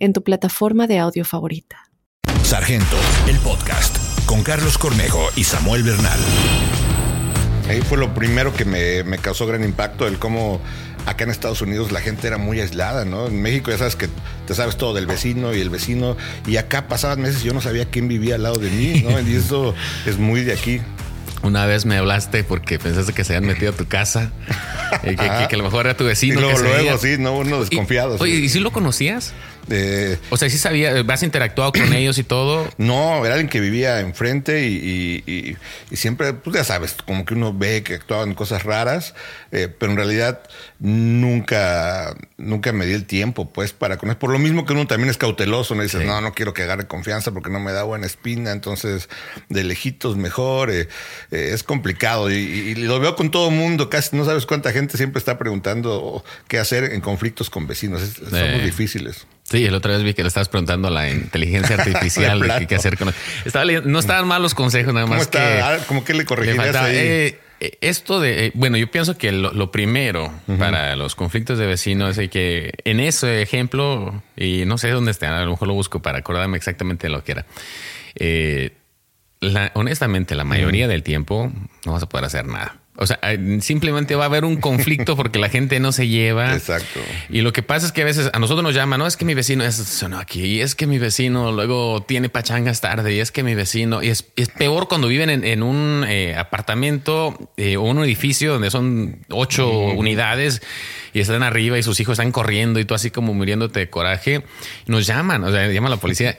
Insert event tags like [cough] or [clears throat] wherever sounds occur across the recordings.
en tu plataforma de audio favorita. Sargento, el podcast, con Carlos Cornejo y Samuel Bernal. Ahí fue lo primero que me, me causó gran impacto, el cómo acá en Estados Unidos la gente era muy aislada, ¿no? En México ya sabes que te sabes todo del vecino y el vecino, y acá pasaban meses y yo no sabía quién vivía al lado de mí, ¿no? Y eso es muy de aquí. Una vez me hablaste porque pensaste que se habían metido a tu casa, y que, que- que a lo mejor era tu vecino. Y luego, que se luego sí, ¿no? Uno desconfiado. Y- oye. ¿y si lo conocías? Eh, O sea, sí sabía, has interactuado con ellos y todo. [clears throat] No, era alguien que vivía enfrente y, y- y- y siempre, pues ya sabes, como que uno ve que actuaban cosas raras, eh, pero en realidad nunca, nunca me di el tiempo, pues, para conocer. Por lo mismo que uno también es cauteloso, no dices, Sí. no, no quiero que agarre confianza porque no me da buena espina, entonces de lejitos mejor, eh, eh, es complicado y, lo veo con todo mundo, casi no sabes cuánta gente siempre está preguntando qué hacer en conflictos con vecinos, Es- somos Eh. difíciles. Sí, el otra vez vi que le estabas preguntando a la inteligencia [laughs] artificial De qué, hacer con. Estaba leyendo- no estaban mal los consejos, nada ¿Cómo más está? que. Ah, ¿Cómo que le corregirías ahí? eh, eh, esto de, eh, bueno, yo pienso que lo, lo primero para los conflictos de vecinos es que en ese ejemplo, y no sé dónde está, a lo mejor lo busco para acordarme exactamente de lo que era. Eh, la- honestamente, la mayoría del tiempo no vas a poder hacer nada. O sea, eh, simplemente va a haber un conflicto porque la gente no se lleva. Exacto. Y lo que pasa es que a veces a nosotros nos llaman, no es que mi vecino es sonó aquí, y es que mi vecino luego tiene pachangas tarde, y es que mi vecino, y es, es peor cuando viven en, en un eh, apartamento eh, o un edificio donde son ocho unidades y están arriba y sus hijos están corriendo y tú así como muriéndote de coraje. Nos llaman, o sea, llama a la policía.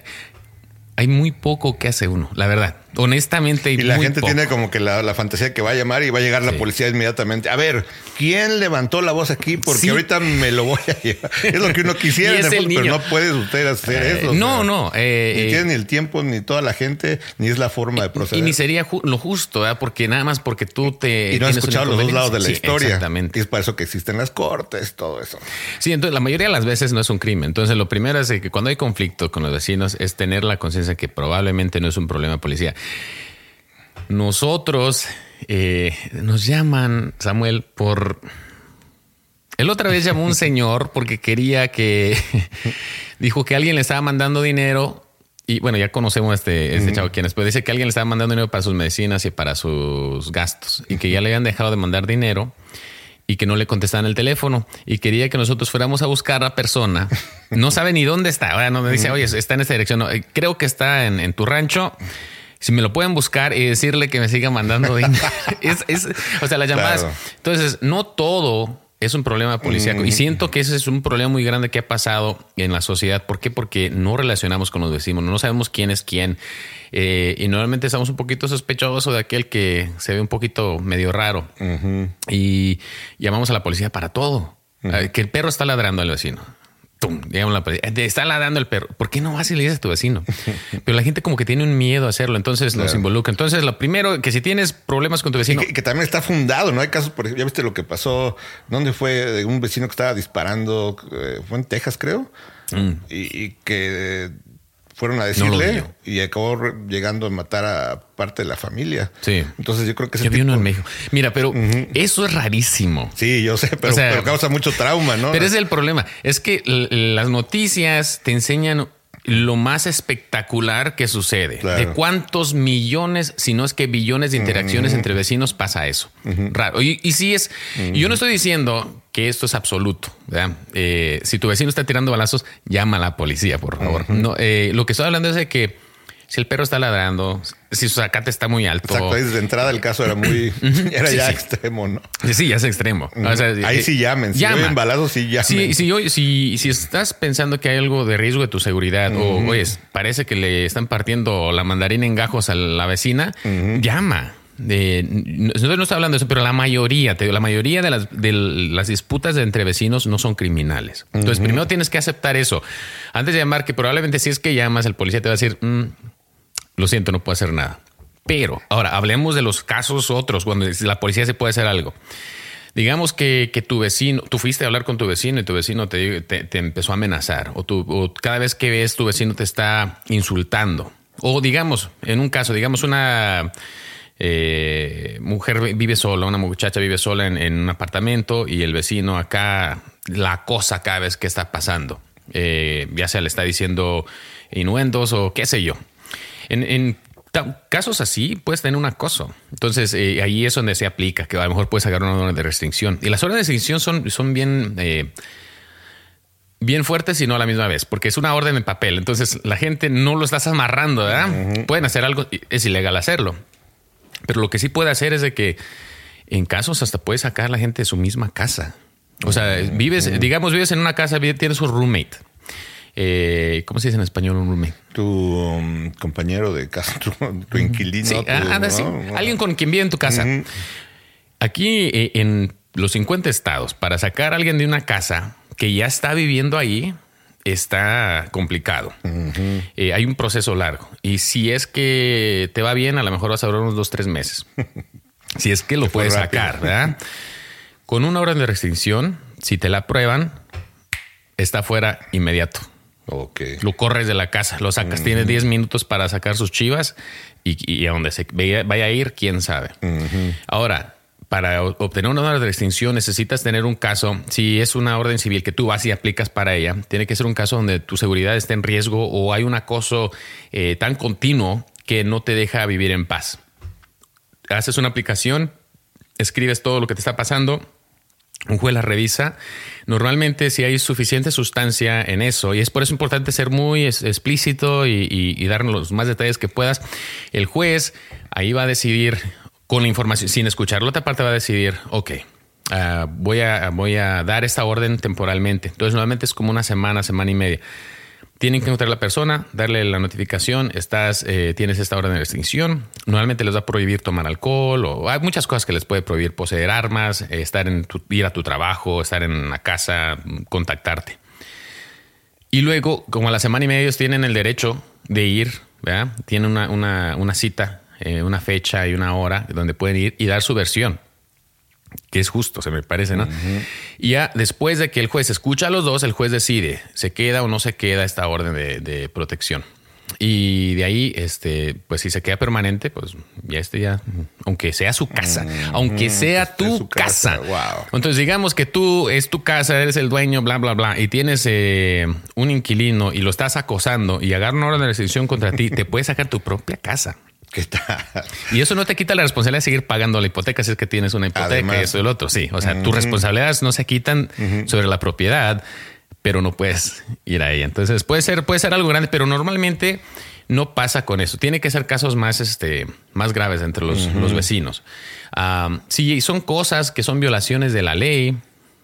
Hay muy poco que hace uno, la verdad. Honestamente, Y la muy gente poco. tiene como que la, la fantasía que va a llamar y va a llegar la Sí. policía inmediatamente. A ver, ¿quién levantó la voz aquí? Porque Sí. ahorita me lo voy a llevar. Es lo que uno [laughs] quisiera, es el pero niño. no puedes usted hacer Eh, eso. o no, sea, no, eh, ni eh, tiene ni el tiempo, ni toda la gente, ni es la forma de proceder. Y ni sería ju- lo justo, ¿verdad? porque nada más porque tú te. Y no has escuchado los dos lados de la Sí, historia. Exactamente. Y es para eso que existen las cortes, todo eso. Sí, entonces la mayoría de las veces no es un crimen. Entonces lo primero es que cuando hay conflicto con los vecinos es tener la conciencia que probablemente no es un problema de policía. Nosotros eh, nos llaman, Samuel, por... El otra vez llamó un señor porque quería que... [laughs] dijo que alguien le estaba mandando dinero y bueno, ya conocemos a este, este chavo quien es, pero dice que alguien le estaba mandando dinero para sus medicinas y para sus gastos y que ya le habían dejado de mandar dinero y que no le contestaban el teléfono y quería que nosotros fuéramos a buscar a la persona. No sabe ni dónde está. Ahora no me dice, oye, está en esta dirección. No, eh, creo que está en, en tu rancho. Si me lo pueden buscar y decirle que me siga mandando dinero. [laughs] [laughs] es, es- o sea, las llamadas. Claro. Entonces, no todo es un problema policíaco. Y siento que ese es un problema muy grande que ha pasado en la sociedad. ¿Por qué? Porque no relacionamos con los vecinos, no sabemos quién es quién. Eh, y normalmente estamos un poquito sospechosos de aquel que se ve un poquito medio raro. Y llamamos a la policía para todo. Eh, Que el perro está ladrando al vecino. Tum, la policía. Eh, Está ladrando el perro. ¿Por qué no vas y le dices a tu vecino? [laughs] Pero la gente como que tiene un miedo a hacerlo, entonces los involucra. Entonces, lo primero, que si tienes problemas con tu Y vecino, que, que también está fundado, ¿no? Hay casos, por ejemplo, ya viste lo que pasó, ¿dónde fue? De un vecino que estaba disparando, eh, fue en Texas, creo, y, y que eh, fueron a. No vi decirle y acabó llegando a matar a parte de la familia. Sí. Entonces yo creo que ese yo vi uno tipo- en México. Mira, pero eso es rarísimo. Sí, yo sé, pero, O sea, pero causa mucho trauma, ¿no? Pero ese es el problema. Es que las noticias te enseñan lo más espectacular que sucede. Claro. De cuántos millones, si no es que billones de interacciones entre vecinos pasa eso. Raro. Y, y sí es, y yo no estoy diciendo que esto es absoluto. Eh, si tu vecino está tirando balazos, llama a la policía, por favor. No, eh, lo que estoy hablando es de que si el perro está ladrando, si su zacate está muy alto. Exacto, desde entrada el caso era muy, [laughs] era Sí, ya sí. extremo, ¿no? Sí, ya es extremo. O sea, Ahí eh, sí llamen, si oyen balazos, sí llamen. Sí, si, oye, si, si estás pensando que hay algo de riesgo de tu seguridad o, oyes, parece que le están partiendo la mandarina en gajos a la vecina, llama. Nosotros no estamos hablando de eso, pero la mayoría, te digo, la mayoría de las, de las disputas entre vecinos no son criminales. Entonces, primero tienes que aceptar eso. Antes de llamar, que probablemente si es que llamas, el policía te va a decir, "Mm, lo siento, no puedo hacer nada. Pero ahora hablemos de los casos otros, cuando la policía se puede hacer algo. Digamos que, que tu vecino, tú fuiste a hablar con tu vecino y tu vecino te, te- te empezó a amenazar, o, tú, o cada vez que ves tu vecino te está insultando. O digamos, en un caso, digamos una eh, mujer vive sola, una muchacha vive sola en, en un apartamento y el vecino acá la acosa cada vez que está pasando. Eh, ya sea le está diciendo inuendos o qué sé yo. En, casos así puedes tener un acoso. Entonces eh, ahí es donde se aplica, que a lo mejor puedes sacar una orden de restricción. Y las órdenes de restricción son, son bien... eh, bien fuertes y no a la misma vez, porque es una orden en papel. Entonces la gente no lo estás amarrando, ¿verdad? Pueden hacer algo, es ilegal hacerlo. Pero lo que sí puede hacer es de que en casos hasta puede sacar a la gente de su misma casa. O sea, vives, digamos, vives en una casa, tienes un roommate. Eh, ¿Cómo se dice en español un roommate? Tu um, compañero de casa, [laughs] tu, tu inquilino. Sí, tu- ah, anda, sí. ¿no? Alguien con quien vive en tu casa. Aquí eh, en los 50 estados, para sacar a alguien de una casa que ya está viviendo ahí, está complicado. Eh, hay un proceso largo. Y si es que te va bien, a lo mejor vas a durar unos dos, tres meses. [laughs] si es que lo puedes rápido. sacar, ¿verdad? Con una orden de restricción, si te la aprueban, está fuera inmediato lo corres de la casa, lo sacas, tiene 10 minutos para sacar sus chivas y, y a donde se vaya, vaya a ir, quién sabe. Ahora, para obtener una orden de restricción necesitas tener un caso, si es una orden civil que tú vas y aplicas para ella, tiene que ser un caso donde tu seguridad esté en riesgo o hay un acoso eh, tan continuo que no te deja vivir en paz. Haces una aplicación, escribes todo lo que te está pasando, un juez la revisa. Normalmente, si hay suficiente sustancia en eso, y es por eso importante ser muy explícito y, y- y dar los más detalles que puedas, el juez ahí va a decidir con la información, sin escuchar la otra parte, va a decidir, ok. ah, voy, a, voy a dar esta orden temporalmente. Entonces, normalmente es como una semana, semana y media. Tienen que encontrar a la persona, darle la notificación, estás, eh, tienes esta orden de restricción. Normalmente les va a prohibir tomar alcohol o hay muchas cosas que les puede prohibir poseer armas, eh, estar en ir a tu trabajo, estar en la casa, contactarte. Y luego, como a la semana y media, ellos tienen el derecho de ir. Tienen una, una- una cita, eh, una fecha y una hora donde pueden ir y dar su versión que es justo, se me parece, ¿no? Y ya después de que el juez escucha a los dos, el juez decide, se queda o no se queda esta orden de, de protección. Y de ahí, este, pues si se queda permanente, pues ya este ya, aunque sea su casa, aunque sea tu casa. wow. Entonces digamos que tú es tu casa, eres el dueño, bla, bla, bla, y tienes eh, un inquilino y lo estás acosando y agarra una orden de restricción contra ti, te puedes sacar tu propia casa. Y eso no te quita la responsabilidad de seguir pagando la hipoteca si es que tienes una hipoteca, Además. eso y el otro. Sí, o sea, tus responsabilidades no se quitan sobre la propiedad, pero no puedes ir a ella. Entonces puede ser, puede ser algo grande, pero normalmente no pasa con eso. Tiene que ser casos más, este, más graves entre los, los vecinos. Am, si son cosas que son violaciones de la ley,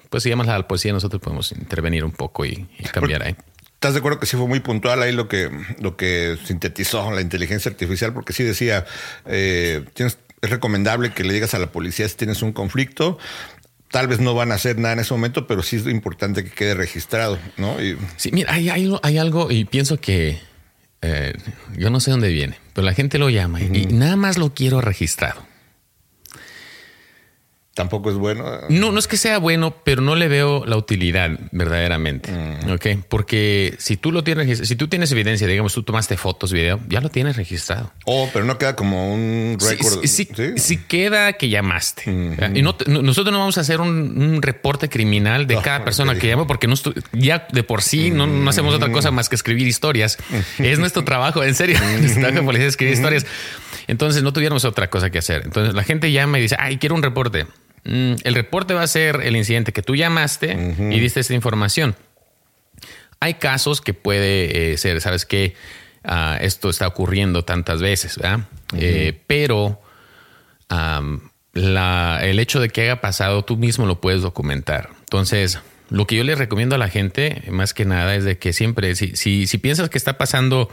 pues si llamas a la policía, nosotros podemos intervenir un poco y, y cambiar ahí. ¿Estás de acuerdo que sí fue muy puntual ahí lo que, lo que sintetizó la inteligencia artificial? Porque sí decía, eh, tienes, es recomendable que le digas a la policía si tienes un conflicto. Tal vez no van a hacer nada en ese momento, pero sí es importante que quede registrado, ¿no? Y Sí, mira, hay, hay- hay algo y pienso que eh, yo no sé dónde viene, pero la gente lo llama y- y nada más lo quiero registrado. Tampoco es bueno. No, no es que sea bueno, pero no le veo la utilidad verdaderamente. Ok, porque si tú lo tienes, si tú tienes evidencia, digamos, tú tomaste fotos, video, ya lo tienes registrado. Oh, pero no queda como un récord. sí, sí, sí queda que llamaste. Y no nosotros no vamos a hacer un, un reporte criminal de cada persona que llama porque no ya de por sí no, no hacemos otra cosa más que escribir historias. [laughs] es nuestro trabajo, en serio. [laughs] Nuestro trabajo de policía es escribir historias. Entonces no tuviéramos otra cosa que hacer. Entonces la gente llama y dice, ay, quiero un reporte. Mm, el reporte va a ser el incidente que tú llamaste y diste esta información. Hay casos que puede eh, ser, ¿sabes qué? Ah, esto está ocurriendo tantas veces, ¿verdad? Eh, pero la- el hecho de que haya pasado, tú mismo lo puedes documentar. Entonces, lo que yo le recomiendo a la gente, más que nada, es de que siempre, si, si, si piensas que está pasando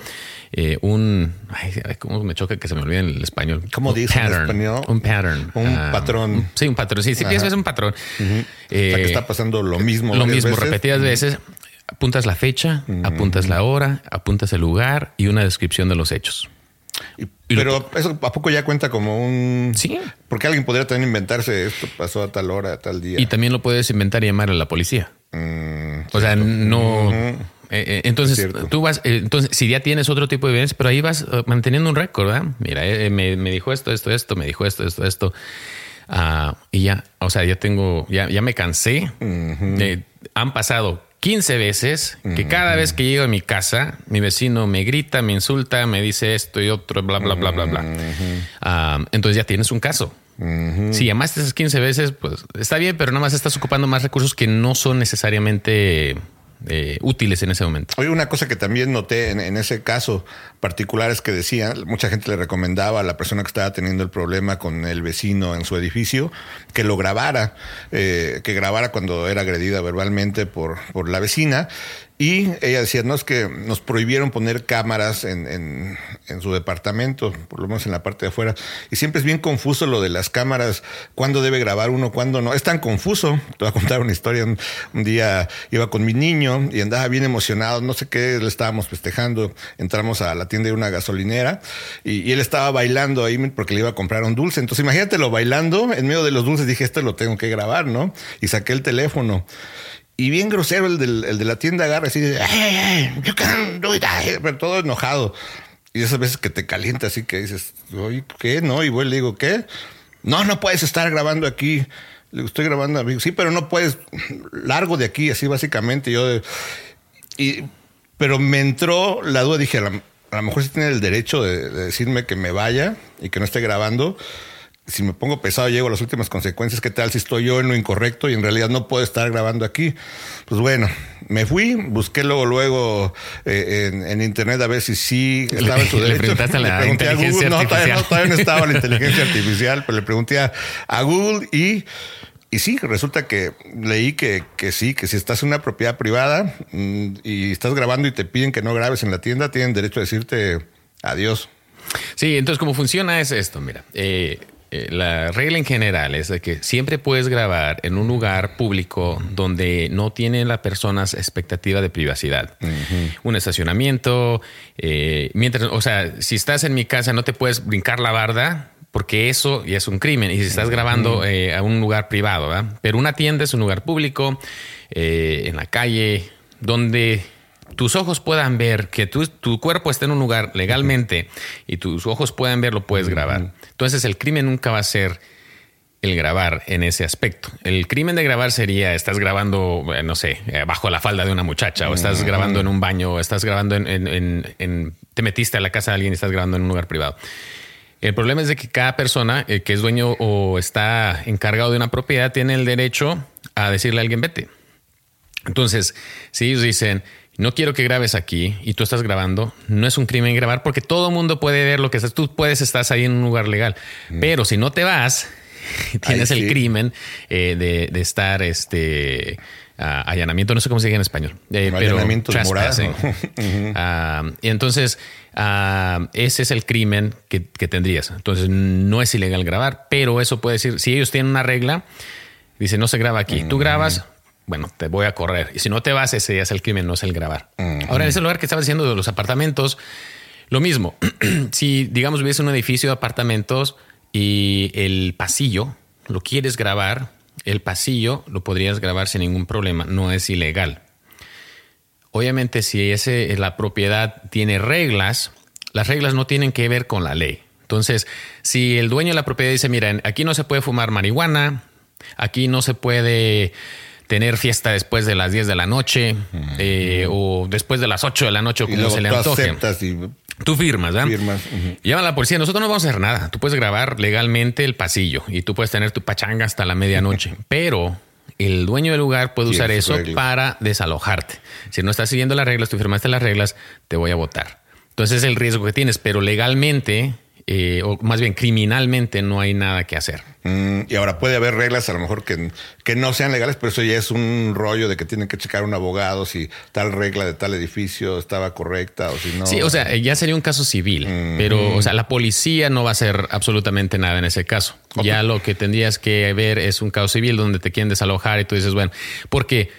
eh, un. Ay, cómo me choca que se me olvide en el español. ¿Cómo dice en español? Un pattern. Un Ah, patrón. Sí, un patrón. Sí, si piensas es un patrón. o sea, que Eh, está pasando lo mismo. lo mismo, veces. repetidas veces. Apuntas la fecha, apuntas la hora, apuntas el lugar y una descripción de los hechos. Y- pero eso a poco ya cuenta como un. Sí. Porque alguien podría también inventarse esto pasó a tal hora, a tal día. Y también lo puedes inventar y llamar a la policía. Mm, O sea, no. eh, eh, entonces, tú vas, eh, entonces, si ya tienes otro tipo de evidencia, pero ahí vas manteniendo un récord, ¿verdad? Mira, eh, me, me dijo esto, esto, esto, me dijo esto, esto, esto. Ah, y ya, o sea, ya tengo, ya, ya me cansé. Han pasado 15 veces que cada vez que llego a mi casa, mi vecino me grita, me insulta, me dice esto y otro, bla, bla, bla, bla, bla. Entonces ya tienes un caso. Si llamaste esas 15 veces, pues está bien, pero nada más estás ocupando más recursos que no son necesariamente eh, útiles en ese momento. Oye, una cosa que también noté en, ese caso particular es que decía, mucha gente le recomendaba a la persona que estaba teniendo el problema con el vecino en su edificio que lo grabara, eh, que grabara cuando era agredida verbalmente por, por la vecina. Y ella decía, no, es que nos prohibieron poner cámaras en, en- su departamento, por lo menos en la parte de afuera. Y siempre es bien confuso lo de las cámaras, cuándo debe grabar uno, cuándo no. Es tan confuso. Te voy a contar una historia. Un, día iba con mi niño y andaba bien emocionado, no sé qué, le estábamos festejando. Entramos a la tienda de una gasolinera y, y él estaba bailando ahí porque le iba a comprar un dulce. Entonces imagínatelo bailando en medio de los dulces. Dije, esto lo tengo que grabar, ¿no? Y saqué el teléfono. Y bien grosero el, del- el de la tienda agarra así "Hey, hey, hey, you can't do it", ay, pero todo enojado. Y esas veces que te calienta así que dices, oye, ¿qué? No, y voy le digo, ¿qué? No, no puedes estar grabando aquí. Le digo, estoy grabando, amigo. Sí, pero no puedes, largo de aquí, así básicamente. Yo, y, pero me entró la duda, dije, a lo mejor sí tiene el derecho de, de decirme que me vaya y que no esté grabando. Si me pongo pesado, llego a las últimas consecuencias. ¿Qué tal si estoy yo en lo incorrecto y en realidad no puedo estar grabando aquí? Pues bueno, me fui, busqué luego, luego eh, en, en internet a ver si sí estaba en su [laughs] Le derecho. preguntaste a la pregunté inteligencia No, todavía no, artificial. todavía no estaba la inteligencia [laughs] artificial, pero le pregunté a, a Google y, y sí, resulta que leí que, que sí, que si estás en una propiedad privada mm, y estás grabando y te piden que no grabes en la tienda, tienen derecho a decirte adiós. Sí, entonces cómo funciona es esto, mira. eh, eh, la regla en general es de que siempre puedes grabar en un lugar público donde no tienen las personas expectativa de privacidad. Un estacionamiento, eh, mientras, o sea, si estás en mi casa no te puedes brincar la barda porque eso ya es un crimen y si estás grabando eh, a un lugar privado, ¿verdad? Pero una tienda es un lugar público, eh, en la calle, donde tus ojos puedan ver que tu, tu cuerpo está en un lugar legalmente y tus ojos puedan ver, lo puedes grabar. Entonces el crimen nunca va a ser el grabar en ese aspecto. El crimen de grabar sería, estás grabando, eh, no sé, eh, bajo la falda de una muchacha, o estás grabando en un baño, o estás grabando en, en- en- en- te metiste a la casa de alguien y estás grabando en un lugar privado. El problema es de que cada persona eh, que es dueño o está encargado de una propiedad tiene el derecho a decirle a alguien vete. Entonces, si ellos dicen, no quiero que grabes aquí y tú estás grabando, no es un crimen grabar porque todo el mundo puede ver lo que estás. Tú puedes estar ahí en un lugar legal. Pero si no te vas, [laughs] tienes el crimen eh, de, de estar este allanamiento, no sé cómo se dice en español. eh, pero Allanamiento de morada. [laughs] Ah, y entonces, ah, ese es el crimen que, que tendrías. Entonces, no es ilegal grabar, pero eso puede decir, si ellos tienen una regla, dice no se graba aquí. Tú grabas, bueno, te voy a correr. Y si no te vas, ese es el crimen, no es el grabar. Ahora, en ese lugar que estabas diciendo de los apartamentos, lo mismo. [clears throat] si, digamos, en un edificio de apartamentos y el pasillo lo quieres grabar, el pasillo lo podrías grabar sin ningún problema, no es ilegal. Obviamente, si ese, la propiedad tiene reglas, las reglas no tienen que ver con la ley. Entonces, si el dueño de la propiedad dice, mira, aquí no se puede fumar marihuana, aquí no se puede tener fiesta después de las 10 de la noche eh, o después de las 8 de la noche o como se le antoje. y Tú firmas, ¿verdad? Firmas. Llama a la policía. Nosotros no vamos a hacer nada. Tú puedes grabar legalmente el pasillo y tú puedes tener tu pachanga hasta la medianoche. [laughs] Pero el dueño del lugar puede Sí, usar es eso regla. para desalojarte. Si no estás siguiendo las reglas, tú firmaste las reglas, te voy a votar. Entonces es el riesgo que tienes. Pero legalmente eh, o más bien criminalmente no hay nada que hacer. Mm, y ahora puede haber reglas a lo mejor que, que no sean legales, pero eso ya es un rollo de que tienen que checar un abogado si tal regla de tal edificio estaba correcta o si no. Sí, o sea, ya sería un caso civil, pero o sea, la policía no va a hacer absolutamente nada en ese caso. Ya lo que tendrías que ver es un caso civil donde te quieren desalojar y tú dices, bueno, porque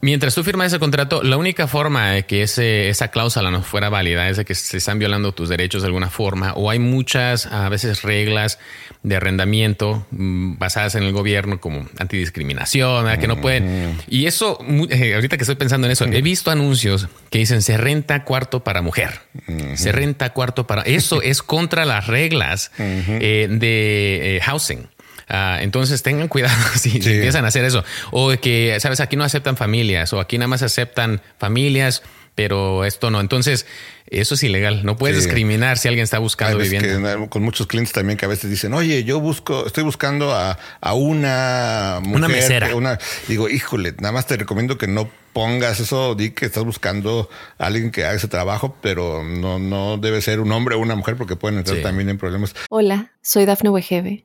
Mientras tú firmas ese contrato, la única forma de que ese, esa cláusula no fuera válida es de que se están violando tus derechos de alguna forma o hay muchas a veces reglas de arrendamiento mm, basadas en el gobierno como antidiscriminación, que no pueden. Y eso, [laughs] eh, ahorita que estoy pensando en eso, he visto anuncios que dicen se renta cuarto para mujer, se renta cuarto para... Eso es contra las reglas eh, de eh, housing. Ah, entonces tengan cuidado [laughs] si, empiezan a hacer eso. O que, sabes, aquí no aceptan familias o aquí nada más aceptan familias, pero esto no. Entonces, eso es ilegal. No puedes discriminar si alguien está buscando vivienda. con muchos clientes también que a veces dicen, oye, yo busco, estoy buscando a, una mujer. Una mesera. Una, digo, híjole, nada más te recomiendo que no pongas eso, di que estás buscando a alguien que haga ese trabajo, pero no, no debe ser un hombre o una mujer porque pueden entrar también en problemas. Hola, soy Dafne Wegebe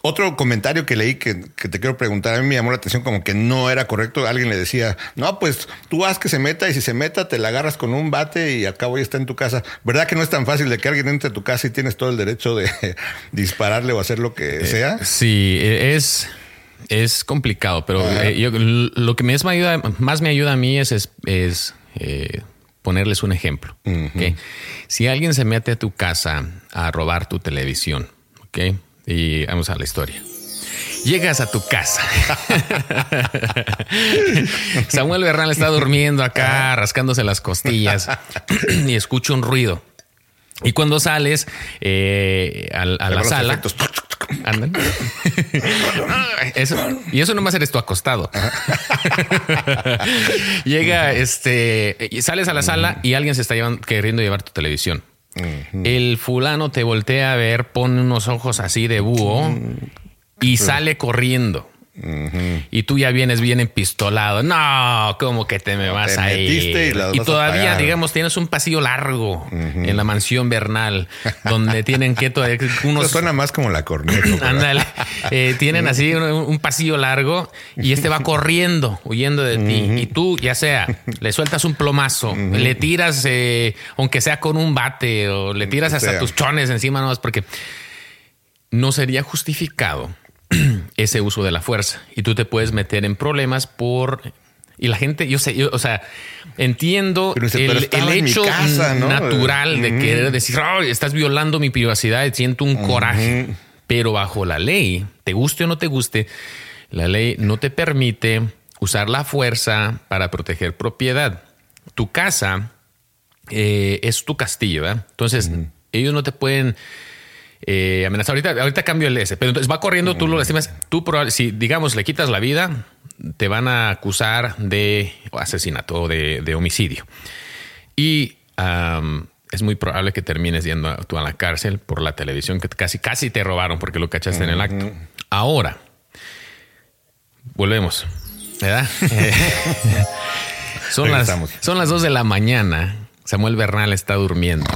Otro comentario que leí que, te quiero preguntar, a mí me llamó la atención como que no era correcto. Alguien le decía, no, pues tú haz que se meta y si se meta te la agarras con un bate y al cabo ya está en tu casa. ¿Verdad que no es tan fácil de que alguien entre a tu casa y tienes todo el derecho de [laughs] dispararle o hacer lo que eh, sea? Sí, e, es, es complicado, pero eh, lo que más me ayuda, más me ayuda a mí es, es, eh, ponerles un ejemplo. Si alguien se mete a tu casa a robar tu televisión, ¿ok? Y vamos a la historia. Llegas a tu casa. [laughs] Samuel Bernal está durmiendo acá, rascándose las costillas y escucha un ruido. Y cuando sales eh, a, la sala, andan. [laughs] y eso nomás eres tú acostado. [laughs] Llega, este, y sales a la sala y alguien se está queriendo llevar tu televisión. El fulano te voltea a ver, pone unos ojos así de búho y sale corriendo. Y tú ya vienes bien empistolado. No, como que te me vas a ir. Y, todavía, digamos, tienes un pasillo largo en la mansión Bernal, donde tienen que [laughs] unos. suena más como la corneta. [laughs] Ándale. Eh, tienen así un, pasillo largo y este va [laughs] corriendo, huyendo de ti. Y tú, ya sea, le sueltas un plomazo, le tiras, eh, aunque sea con un bate, o le tiras hasta tus chones encima, no es porque no sería justificado [clears throat] ese uso de la fuerza y tú te puedes meter en problemas por y la gente, yo sé, yo, o sea, entiendo el, hecho natural de querer decir, estás violando mi privacidad y siento un coraje. Pero bajo la ley, te guste o no te guste, la ley no te permite usar la fuerza para proteger propiedad. Tu casa eh, es tu castillo, ¿verdad? Entonces, ellos no te pueden eh, amenaza. Ahorita, ahorita cambio el S, pero entonces va corriendo, tú lo lastimas. Tú, si digamos le quitas la vida, te van a acusar de asesinato o de, homicidio. Y es muy probable que termines yendo tú a la cárcel por la televisión que casi, casi te robaron porque lo cachaste en el acto. Ahora, volvemos. ¿Verdad? [laughs] son, las, son las dos de la mañana. Samuel Bernal está durmiendo.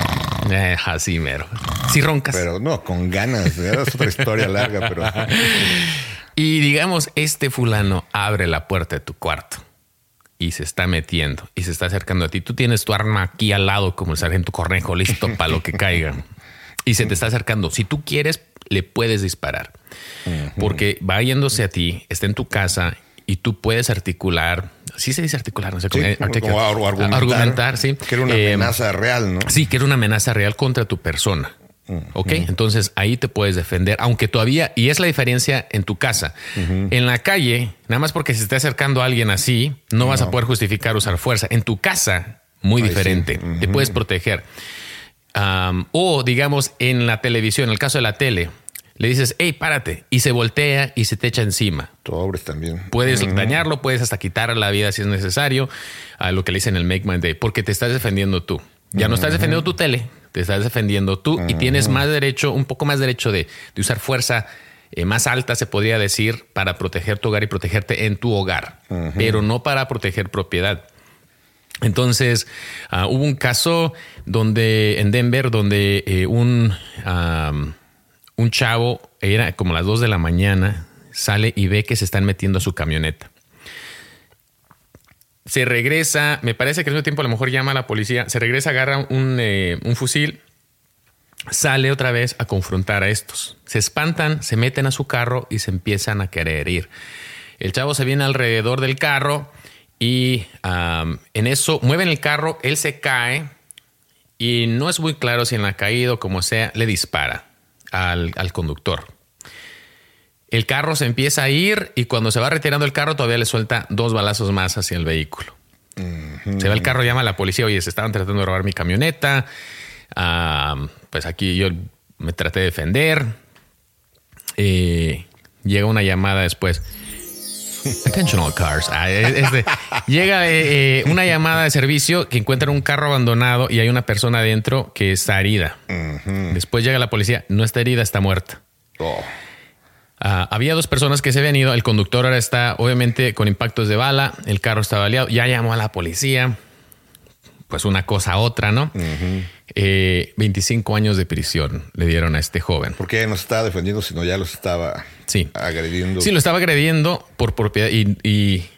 Eh, así mero. Si roncas. Pero no, con ganas. Es otra historia larga, pero. Y digamos, este fulano abre la puerta de tu cuarto y se está metiendo y se está acercando a ti. Tú tienes tu arma aquí al lado, como el sargento Cornejo, listo para lo que caiga. Y se te está acercando. Si tú quieres, le puedes disparar. Porque va yéndose a ti, está en tu casa y tú puedes articular. Sí se dice articular, no sé cómo. argumentar, sí. Que era una eh, amenaza real, ¿no? Sí, que era una amenaza real contra tu persona. Ok, entonces ahí te puedes defender, aunque todavía, y es la diferencia en tu casa. En la calle, nada más porque se esté acercando a alguien así, no, vas a poder justificar usar fuerza. En tu casa, muy diferente, te puedes proteger. o digamos en la televisión, en el caso de la tele, le dices, hey, párate, y se voltea y se te echa encima. Sobres también. Puedes dañarlo, puedes hasta quitarle la vida si es necesario, a lo que le dicen el Make My Day, porque te estás defendiendo tú. Ya no estás defendiendo tu tele, te estás defendiendo tú y tienes más derecho, un poco más derecho de, de usar fuerza eh, más alta, se podría decir, para proteger tu hogar y protegerte en tu hogar, pero no para proteger propiedad. Entonces, ah, hubo un caso donde en Denver, donde eh, un, un chavo, era como las 2 de la mañana, sale y ve que se están metiendo a su camioneta. Se regresa, me parece que al mismo tiempo a lo mejor llama a la policía, se regresa, agarra un, eh, un fusil, sale otra vez a confrontar a estos. Se espantan, se meten a su carro y se empiezan a querer ir. El chavo se viene alrededor del carro y en eso mueven el carro, él se cae y no es muy claro si en la caída o como sea, le dispara al, al conductor. El carro se empieza a ir y cuando se va retirando el carro todavía le suelta dos balazos más hacia el vehículo. Se va el carro, llama a la policía, oye, se estaban tratando de robar mi camioneta. Ah, pues aquí yo me traté de defender. Eh, llega una llamada después. Attention all cars. Ah, es- es de- llega eh, eh, una llamada de servicio que encuentran un carro abandonado y hay una persona adentro que está herida. Después llega la policía, no está herida, está muerta. Oh. Ah, había dos personas que se habían ido. El conductor ahora está obviamente con impactos de bala. El carro estaba baleado. Ya llamó a la policía. Pues una cosa a otra, ¿no? Eh, 25 años de prisión le dieron a este joven. Porque no se estaba defendiendo, sino ya los estaba Sí. agrediendo. Sí, lo estaba agrediendo por propiedad y, y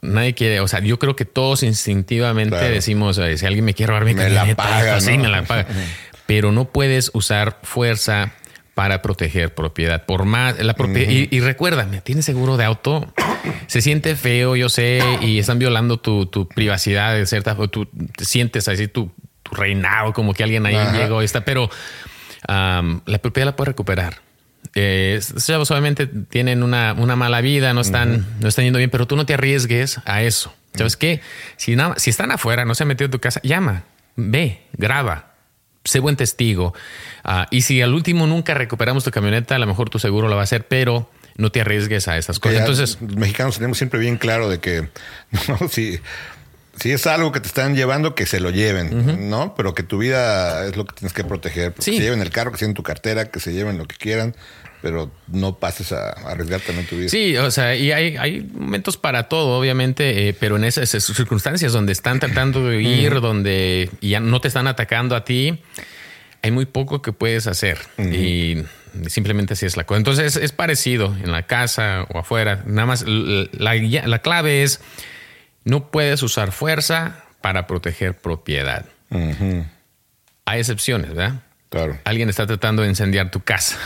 nadie quiere, o sea, yo creo que todos instintivamente Claro. decimos, "Oye, si alguien me quiere robar mi Me la paga, [laughs] sí, me la paga. [laughs] Pero no puedes usar fuerza para proteger propiedad. Por más, la propiedad, y, y recuérdame, tienes seguro de auto, [clears throat] se siente feo, yo sé, y están violando tu, tu privacidad de cierta, o tú te sientes así tu, tu reinado, como que alguien ahí llegó y está, pero la propiedad la puedes recuperar. Eh, chavos obviamente tienen una, una mala vida, no están, no están yendo bien, pero tú no te arriesgues a eso. ¿Sabes qué? Si, nada- si están afuera, no se han metido en tu casa, llama, ve, graba, sé buen testigo. Ah, y si al último nunca recuperamos tu camioneta, a lo mejor tu seguro lo va a hacer, pero no te arriesgues a esas Que cosas. Entonces, los mexicanos tenemos siempre bien claro de que [laughs] no, si, si es algo que te están llevando, que se lo lleven, ¿no? Pero que tu vida es lo que tienes que proteger. Que se lleven el carro, que se lleven tu cartera, que se lleven lo que quieran, pero no pases a, a arriesgar también tu vida. Sí, o sea, y hay, hay momentos para todo, obviamente, eh, pero en esas, esas circunstancias donde están tratando de ir, donde ya no te están atacando a ti, hay muy poco que puedes hacer y simplemente así es la cosa. Entonces es parecido en la casa o afuera. Nada más la clave es no puedes usar fuerza para proteger propiedad. Hay excepciones, ¿verdad? Claro. alguien está tratando de incendiar tu casa.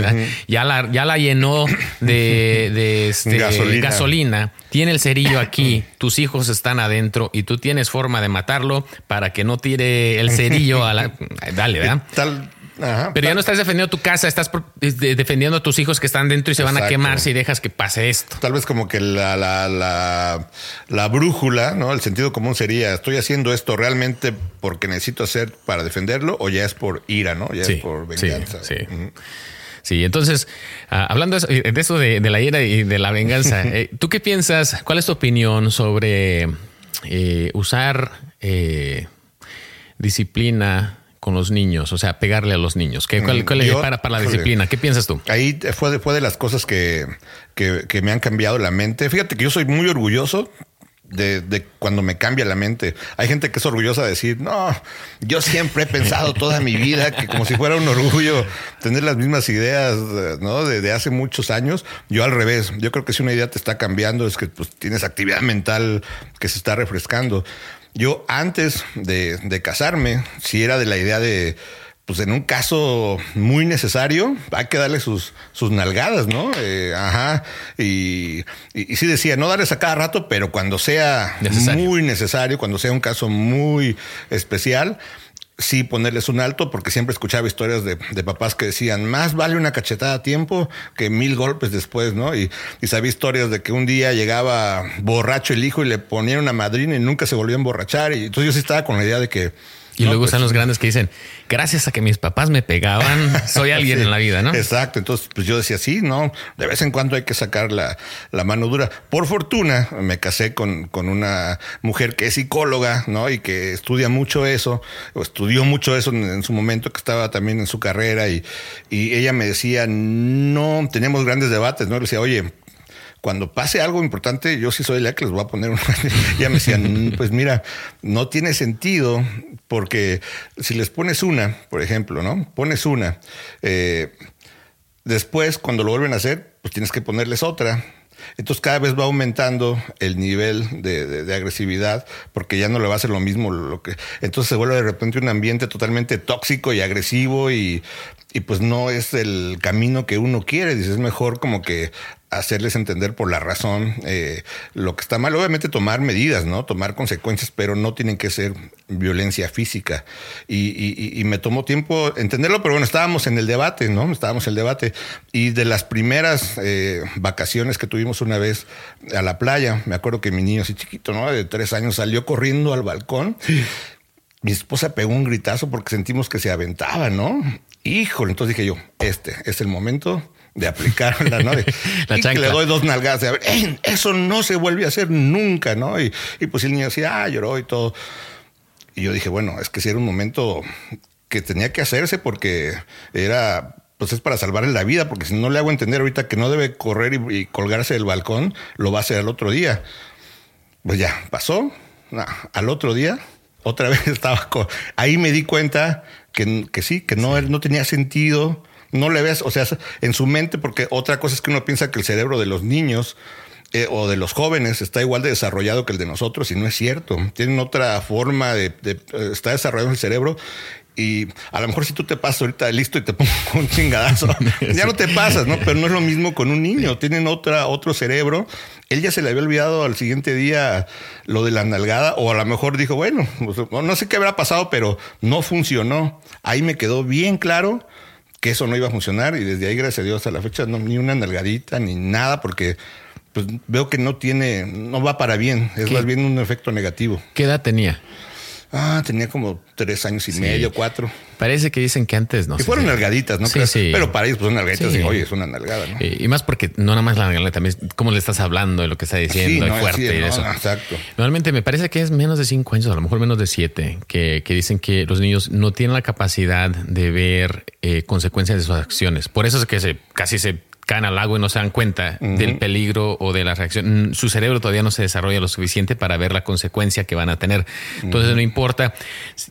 [laughs] ya, la, ya la llenó de, de, este, Gasolina. gasolina. Tiene el cerillo aquí. tus hijos están adentro y tú tienes forma de matarlo para que no tire el cerillo a la. [laughs] Dale, ¿verdad? Tal, ajá, Pero ya no estás defendiendo tu casa, estás defendiendo a tus hijos que están dentro y se van a quemar si dejas que pase esto. Tal vez como que la, la, la, la brújula, ¿no? El sentido común sería, ¿estoy haciendo esto realmente porque necesito hacer para defenderlo o ya es por ira, ¿no? Ya Sí, es por sí, venganza. sí. Ujú. Sí, entonces, ah, hablando de eso, eh, de, eso de, de la ira y de la venganza, [laughs] eh, ¿tú qué piensas? ¿Cuál es tu opinión sobre eh, usar eh, disciplina con los niños? O sea, pegarle a los niños. ¿Qué, cuál, Mm, cuál yo- para, para la disciplina? ¿Qué piensas tú? Ahí fue de, fue de las cosas que, que, que me han cambiado la mente. Fíjate que yo soy muy orgulloso de, de cuando me cambia la mente. Hay gente que es orgullosa de decir, no, yo siempre he pensado toda mi vida que como si fuera un orgullo tener las mismas ideas, ¿no? De, de hace muchos años. Yo al revés. Yo creo que si una idea te está cambiando es que pues, tienes actividad mental que se está refrescando. Yo antes de, de casarme, si era de la idea de pues en un caso muy necesario, hay que darle sus, sus nalgadas, ¿no? Eh, ajá. Y, y, y sí decía, no darles a cada rato, pero cuando sea Necesario. muy necesario, cuando sea un caso muy especial, sí ponerles un alto, porque siempre escuchaba historias de, de papás que decían, más vale una cachetada a tiempo que mil golpes después, ¿no? Y, y sabía historias de que un día llegaba borracho el hijo y le ponían una madrina y nunca se volvió a emborrachar. Y entonces yo sí estaba con la idea de que Y luego están los grandes que dicen, gracias a que mis papás me pegaban, soy alguien en la vida, ¿no? Exacto. Entonces, pues yo decía, sí, no, de vez en cuando hay que sacar la, la mano dura. Por fortuna, me casé con, con, una mujer que es psicóloga, ¿no? Y que estudia mucho eso, o estudió mucho eso en, su momento, que estaba también en su carrera. Y, y ella me decía, no, teníamos grandes debates, ¿no? Le decía, oye, cuando pase algo importante, yo sí soy la que les voy a poner una. [laughs] ya me decían, pues mira, no tiene sentido porque si les pones una, por ejemplo, ¿no? Pones una, eh, después cuando lo vuelven a hacer, pues tienes que ponerles otra. Entonces cada vez va aumentando el nivel de, agresividad porque ya no le va a hacer lo mismo. Lo que, entonces se vuelve de repente un ambiente totalmente tóxico y agresivo y, y pues no es el camino que uno quiere. Dice, es mejor como que hacerles entender por la razón eh, lo que está mal. Obviamente tomar medidas, ¿no? Tomar consecuencias, pero no tienen que ser violencia física. Y, me tomó tiempo entenderlo, pero bueno, estábamos en el debate, ¿no? Estábamos en el debate. Y de las primeras eh, vacaciones que tuvimos una vez a la playa, me acuerdo que mi niño así chiquito, ¿no? De tres años salió corriendo al balcón. Mi esposa pegó un gritazo porque sentimos que se aventaba, ¿no? Híjole, entonces dije yo, este es el momento de aplicarla, ¿no? [laughs] y que le doy dos nalgadas de, a ver, eso no se vuelve a hacer nunca, ¿no? Y, pues el niño decía, ah, lloró y todo. Y yo dije, bueno, es que si era un momento que tenía que hacerse porque era, pues es para salvarle la vida, porque si no le hago entender ahorita que no debe correr y, colgarse del balcón, lo va a hacer al otro día. Pues ya, pasó. al otro día, otra [laughs] vez estaba... Ahí me di cuenta que, que sí, que no, no tenía sentido no le ves, o sea, en su mente, porque otra cosa es que uno piensa que el cerebro de los niños eh, o de los jóvenes está igual de desarrollado que el de nosotros y no es cierto. Tienen otra forma de, de eh, está desarrollado el cerebro y a lo mejor si tú te pasas ahorita listo y te [laughs] pongo un chingadazo, ya no te pasas, ¿no? Pero no es lo mismo con un niño. Tienen otra, otro cerebro. Él ya se le había olvidado al siguiente día lo de la nalgada, o a lo mejor dijo, bueno, pues, no sé qué habrá pasado, pero no funcionó. Ahí me quedó bien claro que eso no iba a funcionar y desde ahí, gracias a Dios, a la fecha, no, ni una nalgadita ni nada, porque pues veo que no tiene, no va para bien, es más bien un efecto negativo. ¿Qué edad tenía? Ah, tenía como tres años y medio, cuatro. Parece que dicen que antes no. Y fueron nalgaditas, ¿no? Sí, sí. Pero para ellos, pues son nalgaditas y oye, es una nalgada, ¿no? Y, más porque no nada más la nalgada, también cómo le estás hablando de lo que está diciendo, y fuerte y eso. Exacto. Normalmente me parece que es menos de cinco años, a lo mejor menos de siete, que, que dicen que los niños no tienen la capacidad de ver eh, consecuencias de sus acciones. Por eso es que se casi se caen al agua y no se dan cuenta del peligro o de la reacción. Mm, su cerebro todavía no se desarrolla lo suficiente para ver la consecuencia que van a tener. Entonces no importa,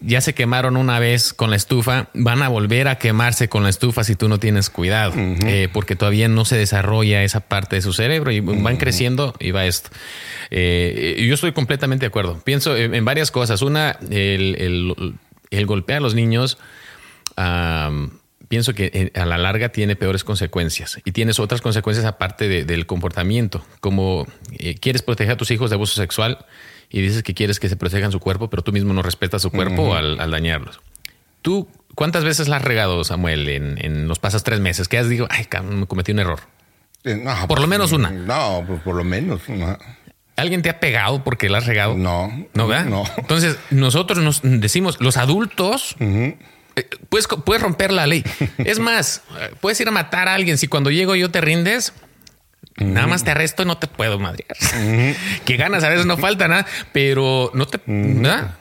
ya se quemaron una vez con la estufa, van a volver a quemarse con la estufa si tú no tienes cuidado, eh, porque todavía no se desarrolla esa parte de su cerebro y van creciendo y va esto. Eh, yo estoy completamente de acuerdo. Pienso en, varias cosas. Una, el, golpear a los niños pienso que eh, a la larga tiene peores consecuencias y tienes otras consecuencias aparte del comportamiento, como eh, quieres proteger a tus hijos de abuso sexual y dices que quieres que se protejan su cuerpo, pero tú mismo no respetas su cuerpo al, dañarlos. ¿Tú cuántas veces la has regado, Samuel, en, los pasos tres meses? Que has dicho, ay, me cometí un error. Eh, por lo menos una. No, pues por lo menos. ¿Alguien te ha pegado porque la has regado? No. ¿No, verdad? No. Entonces, nosotros nos decimos, los adultos, eh, puedes, puedes romper la ley. [laughs] Es más, puedes ir a matar a alguien. Si cuando llego yo te rindes, Nada más te arresto y no te puedo madrear. [laughs] que ganas a veces no falta nada, pero no te nada.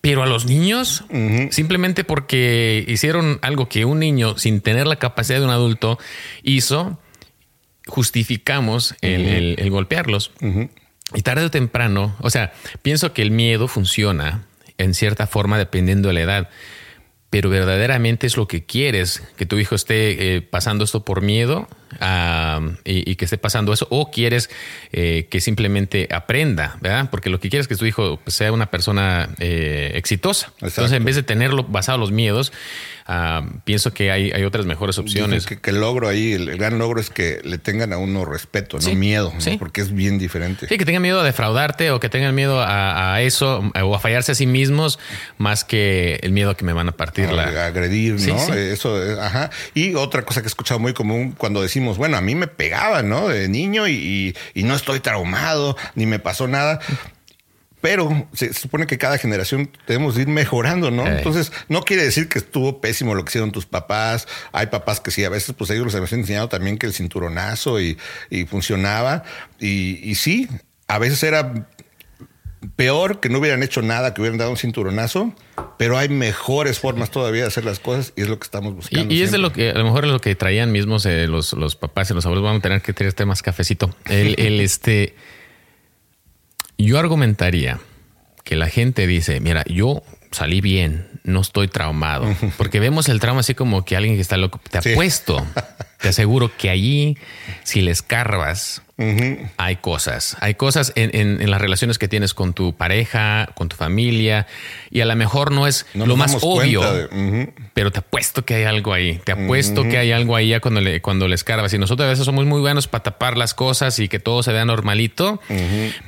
Pero a los niños, simplemente porque hicieron algo que un niño sin tener la capacidad de un adulto hizo, justificamos el golpearlos. Y tarde o temprano, o sea, pienso que el miedo funciona en cierta forma dependiendo de la edad pero verdaderamente es lo que quieres, que tu hijo esté eh, pasando esto por miedo y, que esté pasando eso, o quieres eh, que simplemente aprenda, ¿verdad? Porque lo que quieres es que tu hijo pues, sea una persona eh, exitosa. Entonces, en vez de tenerlo basado en los miedos, Ah, pienso que hay, hay, otras mejores opciones. Que, el logro ahí, el, gran logro es que le tengan a uno respeto, no miedo, porque es bien diferente. Sí, que tengan miedo a defraudarte o que tengan miedo a, eso o a fallarse a sí mismos más que el miedo a que me van a partir la... agredir, ¿no? Eso, ajá. Y otra cosa que he escuchado muy común cuando decimos, bueno, a mí me pegaban, ¿no? De niño y, y no estoy traumado, ni me pasó nada pero se, supone que cada generación debemos ir mejorando, ¿no? Entonces, no quiere decir que estuvo pésimo lo que hicieron tus papás. Hay papás que sí, a veces pues ellos les habían enseñado también que el cinturonazo y, funcionaba. Y, y sí, a veces era peor que no hubieran hecho nada, que hubieran dado un cinturonazo, pero hay mejores formas todavía de hacer las cosas y es lo que estamos buscando. Y, es de lo que a lo mejor es lo que traían mismos eh, los, los, papás y los abuelos. Vamos a tener que tener este más cafecito. El, el [laughs] este yo argumentaría que la gente dice, mira, yo salí bien, no estoy traumado, [laughs] porque vemos el trauma así como que alguien que está loco. Te apuesto, [laughs] te aseguro que allí, si le escarbas, hay cosas, hay cosas en, las relaciones que tienes con tu pareja, con tu familia, y a lo mejor no es lo más obvio, pero te apuesto que hay algo ahí, te apuesto que hay algo ahí cuando le, cuando les escarbas. Y nosotros a veces somos muy buenos para tapar las cosas y que todo se vea normalito,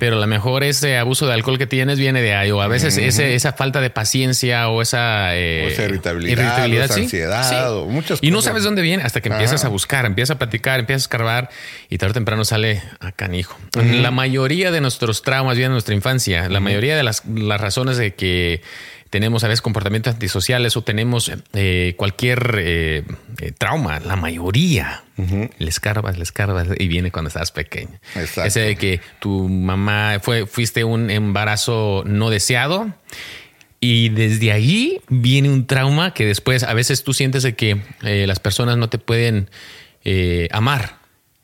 pero a lo mejor ese abuso de alcohol que tienes viene de ahí, o a veces esa falta de paciencia o esa, eh, irritabilidad, ansiedad, o muchas Y no sabes dónde viene hasta que empiezas a buscar, empiezas a platicar, empiezas a escarbar y tarde o temprano sale a canijo. La mayoría de nuestros traumas vienen de nuestra infancia. La mayoría de las, razones de que tenemos a veces comportamientos antisociales o tenemos eh, cualquier eh, eh, trauma, la mayoría, le escarbas, le escarbas y viene cuando estás pequeño. Ese de que tu mamá fue, fuiste un embarazo no deseado y desde ahí viene un trauma que después a veces tú sientes de que las personas no te pueden amar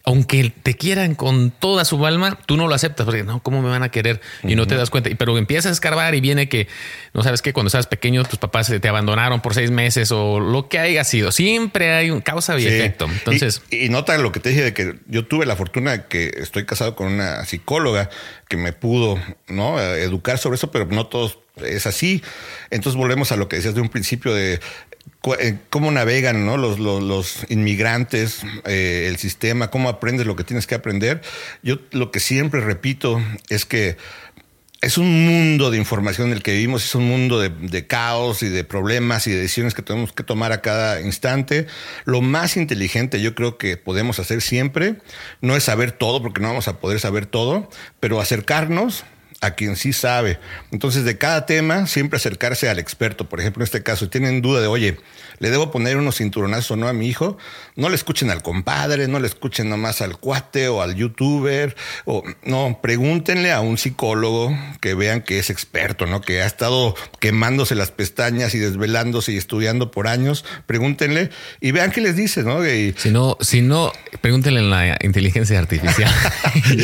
aunque te quieran con toda su alma, tú no lo aceptas porque no, ¿cómo me van a querer? Y no te das cuenta. Pero empiezas a escarbar y viene que, no sabes que cuando estabas pequeño, tus papás te abandonaron por seis meses o lo que haya sido. Siempre hay un causa y efecto. Entonces, y, nota lo que te dije de que yo tuve la fortuna de que estoy casado con una psicóloga que me pudo ¿no? educar sobre eso, pero no todos es así. Entonces volvemos a lo que decías de un principio de eh, cómo navegan los, los, inmigrantes, eh, el sistema, cómo aprendes lo que tienes que aprender. Yo lo que siempre repito es que es un mundo de información en el que vivimos, es un mundo de, de, caos y de problemas y de decisiones que tenemos que tomar a cada instante. Lo más inteligente yo creo que podemos hacer siempre no es saber todo, porque no vamos a poder saber todo, pero acercarnos a quien sí sabe. Entonces, de cada tema, siempre acercarse al experto. Por ejemplo, en este caso, tienen duda de, oye, ¿le debo poner unos cinturonazos o no a mi hijo? No le escuchen al compadre, no le escuchen nomás al cuate o al youtuber, o no, pregúntenle a un psicólogo que vean que es experto, ¿no? Que ha estado quemándose las pestañas y desvelándose y estudiando por años. Pregúntenle y vean qué les dice, ¿no? Si no, si no, pregúntenle en la inteligencia artificial. [laughs]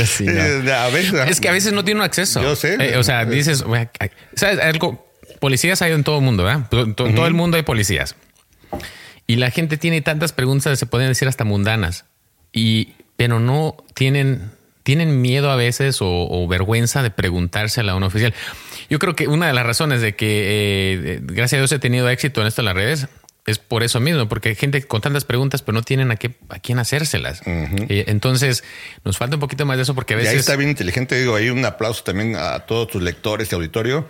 [laughs] es que a veces no tiene acceso. Yo sé. Eh, o sea, dices, ¿sabes? Algo, policías hay en todo el mundo, ¿verdad? En todo el mundo hay policías. Y la gente tiene tantas preguntas, se pueden decir hasta mundanas, y, pero no tienen, tienen miedo a veces o, vergüenza de preguntársela a un oficial. Yo creo que una de las razones de que, eh, gracias a Dios, he tenido éxito en esto en las redes es por eso mismo, porque hay gente con tantas preguntas, pero no tienen a, qué, a quién hacérselas. Eh, entonces, nos falta un poquito más de eso porque a veces... Y ahí está bien inteligente, digo, hay un aplauso también a todos tus lectores y auditorio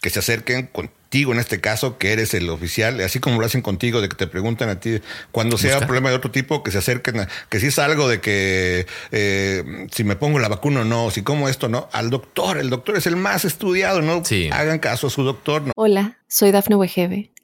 que se acerquen contigo en este caso, que eres el oficial, así como lo hacen contigo, de que te preguntan a ti, cuando sea un problema de otro tipo, que se acerquen, a, que si es algo de que eh, si me pongo la vacuna o no, si como esto no, al doctor, el doctor es el más estudiado, no hagan caso a su doctor. Hola, soy Dafne Wegebe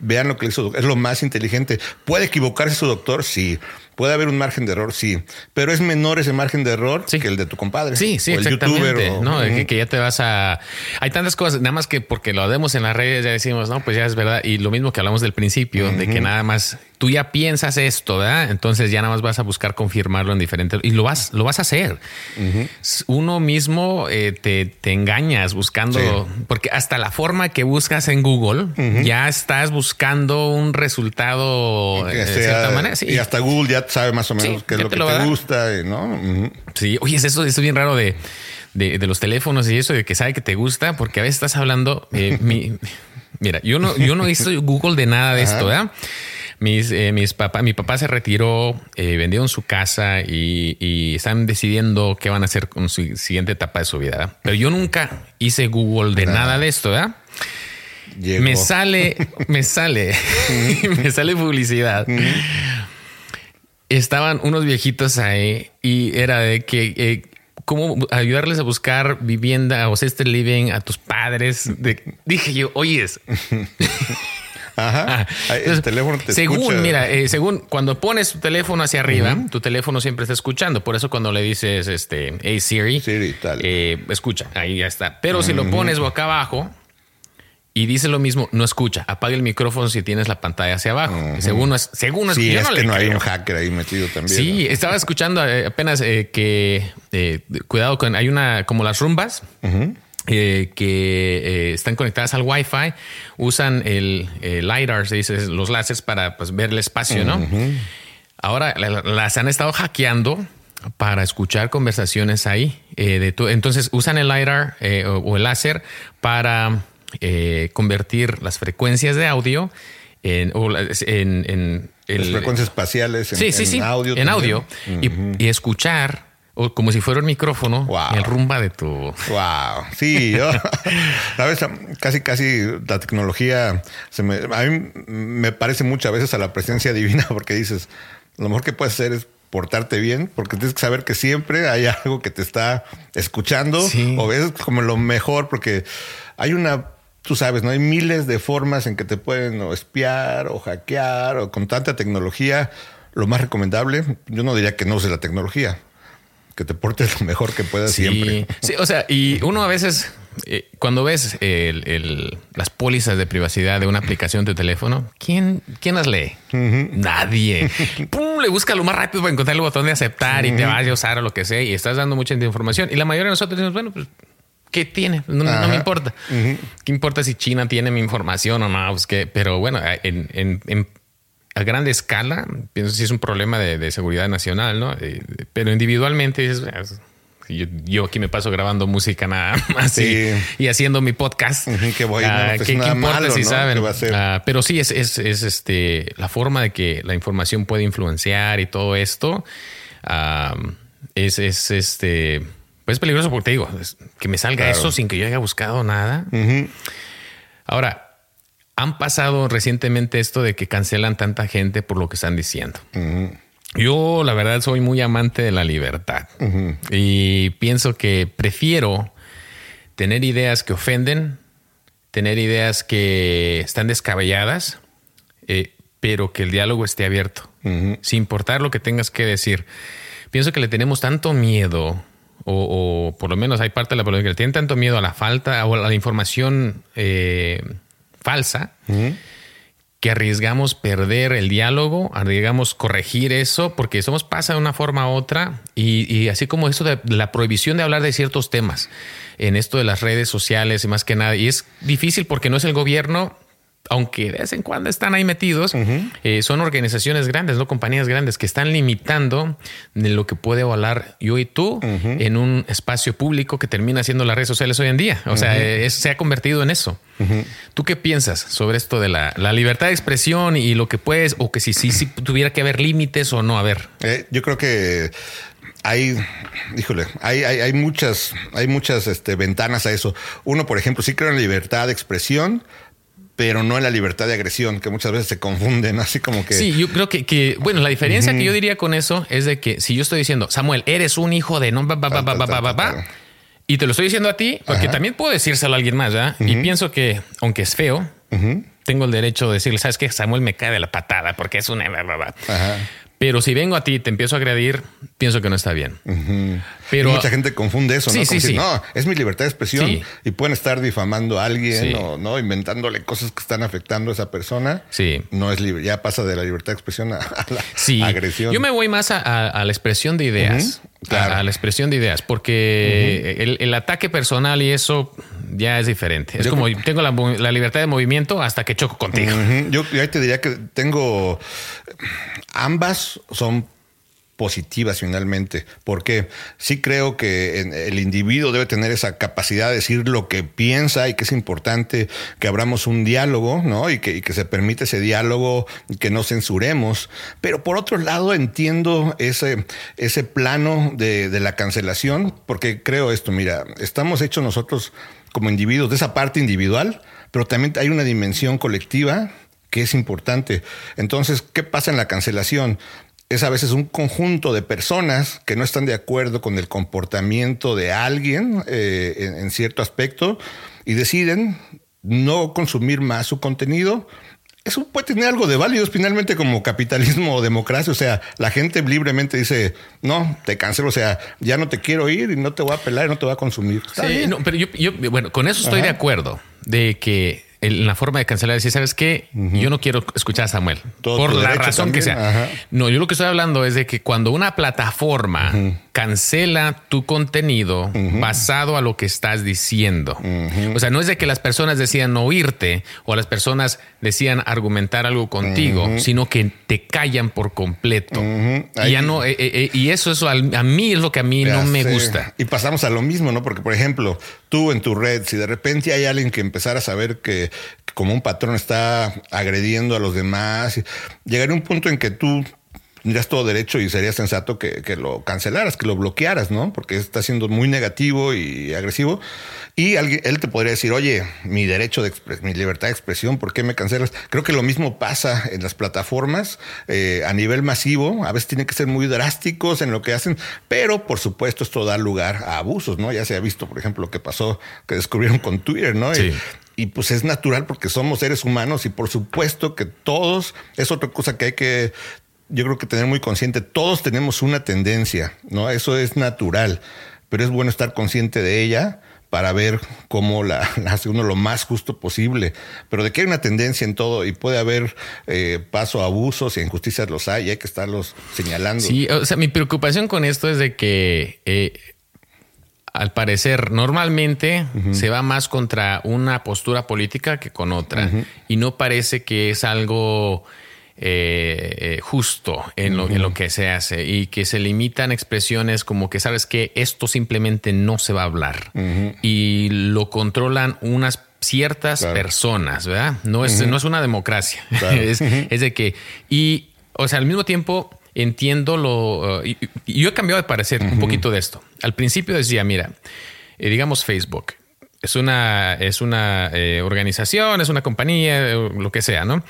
Vean lo que hizo, es lo más inteligente. ¿Puede equivocarse su doctor? Sí. Puede haber un margen de error, sí, pero es menor ese margen de error que el de tu compadre. Sí, sí, exactamente. no, que, ya te vas a. Hay tantas cosas, nada más que porque lo vemos en las redes ya decimos, no, pues ya es verdad. Y lo mismo que hablamos del principio, de que nada más tú ya piensas esto, ¿verdad? Entonces ya nada más vas a buscar confirmarlo en diferentes y lo vas, lo vas a hacer. Uno mismo eh, te, te, engañas buscando, porque hasta la forma que buscas en Google ya estás buscando un resultado de cierta manera. Y hasta Google ya sabe más o menos qué es lo que te gusta, ¿no? Sí, oye, eso, eso es bien raro de de, de los teléfonos y eso, de que sabe que te gusta, porque a veces estás hablando. eh, [laughs] mi- mira, yo no, yo no hice Google de nada de esto, ¿verdad? Mis, eh, mis papá, mi papá se retiró, eh, vendieron su casa y, y están decidiendo qué van a hacer con su siguiente etapa de su vida. ¿verdad? Pero yo nunca hice Google de nada de esto, ¿verdad? Llegó. Me sale, me sale, [laughs] me sale publicidad. Estaban unos viejitos ahí y era de que eh, cómo ayudarles a buscar vivienda o assisted living a tus padres. De- dije yo, oyes, [laughs] Ajá. Ah, el teléfono te según, escucha. mira, eh, según cuando pones tu teléfono hacia arriba, tu teléfono siempre está escuchando. Por eso cuando le dices, este, hey Siri, Siri, tal. eh, escucha, ahí ya está. Pero si lo pones boca abajo y dice lo mismo, no escucha. Apaga el micrófono si tienes la pantalla hacia abajo. Según no es, según no Sí, yo es no que no hay un hacker ahí metido también. Sí, ¿no? estaba escuchando eh, apenas eh, que eh, cuidado con hay una como las rumbas eh, que eh, están conectadas al Wi-Fi, usan el, el lidar, se dice, los láseres para pues, ver el espacio, ¿no? Ahora la- la- las han estado hackeando para escuchar conversaciones ahí. eh, de entonces usan el lidar o, o el láser para convertir las frecuencias de audio en, en- en Las frecuencias espaciales en, sí, sí, sí. audio. en también. audio. Y- y, escuchar, o como si fuera un micrófono, Wow. el rumba de tu. Wow, sí, yo, [laughs] sabes, casi, casi la tecnología se me, a mí me parece muchas veces a la presencia divina porque dices, lo mejor que puedes hacer es portarte bien, porque tienes que saber que siempre hay algo que te está escuchando Sí. o ves como lo mejor, porque hay una, tú sabes, no hay miles de formas en que te pueden o espiar o hackear o con tanta tecnología. Lo más recomendable, yo no diría que no uses la tecnología, que te portes lo mejor que puedas Sí, siempre. sí, o sea, y uno a veces, eh, cuando ves el- el- las pólizas de privacidad de una aplicación de teléfono, ¿quién, quién las lee? Nadie. [laughs] Pum, le busca lo más rápido para encontrar el botón de aceptar y te vas a usar o lo que sea y estás dando mucha información. Y la mayoría de nosotros decimos, bueno, pues, ¿qué tiene? No, me importa. ¿Qué importa si China tiene mi información o no? Pues que, pero bueno, en, en- en- a grande escala, pienso que sí es un problema de, de seguridad nacional, ¿no? Eh, pero individualmente dices, "Ah, yo, yo aquí me paso grabando música nada [laughs] más y- Sí. y, haciendo mi podcast. Qué bueno, Ah, no, pues ¿qué- nada qué importa malo, si ¿no? saben? Ah, pero sí es, es, es, este la forma de que la información puede influenciar y todo esto. ah, es, es este pues peligroso porque te digo que me salga Claro. eso sin que yo haya buscado nada. Ahora, han pasado recientemente esto de que cancelan tanta gente por lo que están diciendo. Yo, la verdad, soy muy amante de la libertad y pienso que prefiero tener ideas que ofenden, tener ideas que están descabelladas, eh, pero que el diálogo esté abierto, sin importar lo que tengas que decir. Pienso que le tenemos tanto miedo, o, o por lo menos hay parte de la población que le tienen tanto miedo a la falta o a la información eh, falsa, que arriesgamos perder el diálogo, arriesgamos corregir eso, porque eso nos pasa de una forma u otra, y, y así como eso de la prohibición de hablar de ciertos temas en esto de las redes sociales y más que nada, y es difícil porque no es el gobierno, aunque de vez en cuando están ahí metidos, eh, son organizaciones grandes, no compañías grandes, que están limitando de lo que puede hablar yo y tú en un espacio público que termina siendo las redes sociales hoy en día. O sea, eh, es- se ha convertido en eso. ¿Tú qué piensas sobre esto de la, la libertad de expresión y lo que puedes, o que si sí si, tuviera que haber límites o no haber? Eh, yo creo que hay, híjole, hay, hay, hay muchas, hay muchas este, ventanas a eso. Uno, por ejemplo, sí creo en la libertad de expresión, pero no en la libertad de agresión, que muchas veces se confunden, [laughs] así como que... Sí, yo creo que, que bueno, la diferencia que yo diría con eso es de que si yo estoy diciendo, Samuel, eres un hijo de... No, ba ba ba. y te lo estoy diciendo a ti, porque también puedo decírselo a alguien más, ¿verdad? Uh -huh. Y pienso que, aunque es feo, tengo el derecho de decirle, ¿sabes qué? Samuel me cae de la patada porque es una... E, Ajá. Pero si vengo a ti y te empiezo a agredir, pienso que no está bien. Pero Y mucha gente confunde eso, Sí, ¿no? sí, sí. no, es mi libertad de expresión y pueden estar difamando a alguien o no inventándole cosas que están afectando a esa persona. Sí. No es libre, ya pasa de la libertad de expresión a, [laughs] la agresión. yo me voy más a, a- a la expresión de ideas. Claro. a, a la expresión de ideas, porque el, el ataque personal y eso ya es diferente. Es Yo como creo- tengo la, libertad de movimiento hasta que choco contigo. Yo, yo ahí te diría que tengo ambas son positivas finalmente, porque sí creo que el individuo debe tener esa capacidad de decir lo que piensa y que es importante que abramos un diálogo, ¿no? Y que, se permite ese diálogo, que no censuremos. Pero por otro lado entiendo ese, ese plano de la cancelación, porque creo esto, mira, estamos hechos nosotros como individuos de esa parte individual, pero también hay una dimensión colectiva que es importante. Entonces, ¿qué pasa en la cancelación? Es a veces un conjunto de personas que no están de acuerdo con el comportamiento de alguien eh, en, cierto aspecto y deciden no consumir más su contenido. Eso puede tener algo de válido finalmente como capitalismo o democracia. O sea, la gente libremente dice, no, te cancelo, o sea, ya no te quiero ir y no te voy a pelar y no te voy a consumir. Sí, pero yo, bueno, con eso estoy de acuerdo, de que en la forma de cancelar, decir, ¿sabes qué? Yo no quiero escuchar a Samuel. por la razón que sea. No, yo lo que estoy hablando es de que cuando una plataforma cancela tu contenido basado a lo que estás diciendo. O sea, no es de que las personas decían oírte o las personas decían argumentar algo contigo, sino que te callan por completo. Y ya no, eh, eh, eh, y eso, eso a, mí es lo que a mí no me gusta. Y pasamos a lo mismo, ¿no? Porque, por ejemplo, tú en tu red, si de repente hay alguien que empezara a saber que como un patrón está agrediendo a los demás, llegaría un punto en que tú tendrías todo derecho y sería sensato que, lo cancelaras, que lo bloquearas, ¿no? Porque está siendo muy negativo y agresivo. Y alguien, él te podría decir, oye, mi derecho de mi libertad de expresión, ¿por qué me cancelas? Creo que lo mismo pasa en las plataformas eh, a nivel masivo. A veces tienen que ser muy drásticos en lo que hacen, pero por supuesto esto da lugar a abusos, ¿no? Ya se ha visto, por ejemplo, lo que pasó, que descubrieron con Twitter, ¿no? Sí. Y, y pues es natural porque somos seres humanos y por supuesto que todos, es otra cosa que hay que yo creo que tener muy consciente, todos tenemos una tendencia, ¿no? Eso es natural, pero es bueno estar consciente de ella para ver cómo la, [laughs] hace uno lo más justo posible. Pero de que hay una tendencia en todo y puede haber eh, paso a abusos y injusticias los hay y hay que estarlos señalando. Sí, o sea, mi preocupación con esto es de que eh, al parecer normalmente se va más contra una postura política que con otra y no parece que es algo eh, eh, justo en lo, en lo, que se hace y que se limitan expresiones como que sabes que esto simplemente no se va a hablar y lo controlan unas ciertas personas, ¿verdad? No es, no es una democracia. [laughs] es, de que, y, o sea, al mismo tiempo entiendo lo, uh, y, yo he cambiado de parecer un poquito de esto. Al principio decía, mira, eh, digamos Facebook. Es una, es una organización, es una compañía, lo que sea, ¿no?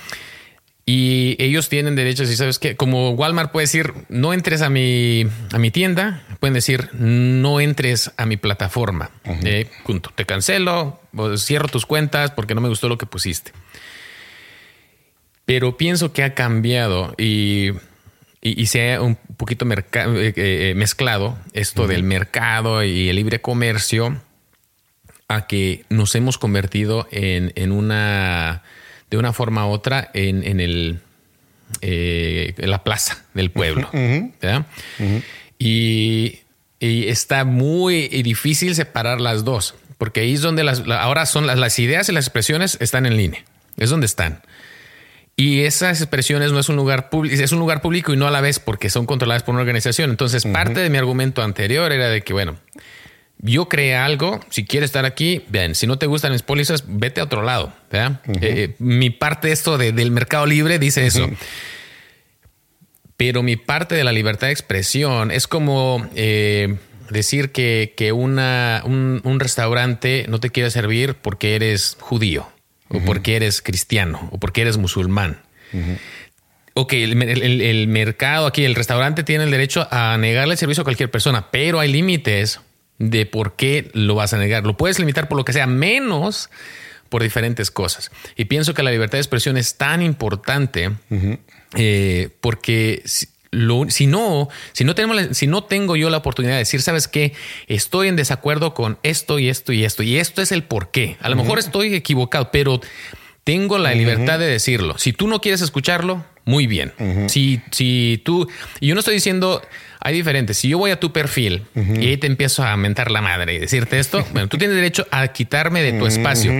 Y ellos tienen derechos y sabes que como Walmart puede decir no entres a mi, a mi tienda, pueden decir no entres a mi plataforma. Eh, punto. Te cancelo, cierro tus cuentas porque no me gustó lo que pusiste. Pero pienso que ha cambiado y, y, se ha un poquito eh, eh, mezclado esto del mercado y el libre comercio a que nos hemos convertido en, en una de una forma u otra en, el, eh, en la plaza del pueblo. y, está muy difícil separar las dos, porque ahí es donde las, ahora son las, las ideas y las expresiones están en línea, es donde están. Y esas expresiones no es un lugar público, es un lugar público y no a la vez porque son controladas por una organización. Entonces, parte de mi argumento anterior era de que, bueno, yo creé algo, si quieres estar aquí, bien, si no te gustan mis pólizas, vete a otro lado. Eh, eh, mi parte de esto del mercado libre dice eso. Pero mi parte de la libertad de expresión es como eh, decir que, una, un, restaurante no te quiere servir porque eres judío, o porque eres cristiano, o porque eres musulmán. Ok, el, mercado aquí, el restaurante tiene el derecho a negarle el servicio a cualquier persona, pero hay límites de por qué lo vas a negar. Lo puedes limitar por lo que sea, menos por diferentes cosas. Y pienso que la libertad de expresión es tan importante eh, porque si, si, no, si no, tenemos, si no tengo yo la oportunidad de decir, sabes qué, estoy en desacuerdo con esto y esto y esto, y esto es el por qué. A lo mejor estoy equivocado, pero tengo la libertad de decirlo. Si tú no quieres escucharlo, muy bien. Si, si tú, y yo no estoy diciendo, hay diferentes. Si yo voy a tu perfil y ahí te empiezo a mentar la madre y decirte esto, [laughs] bueno, tú tienes derecho a quitarme de tu espacio,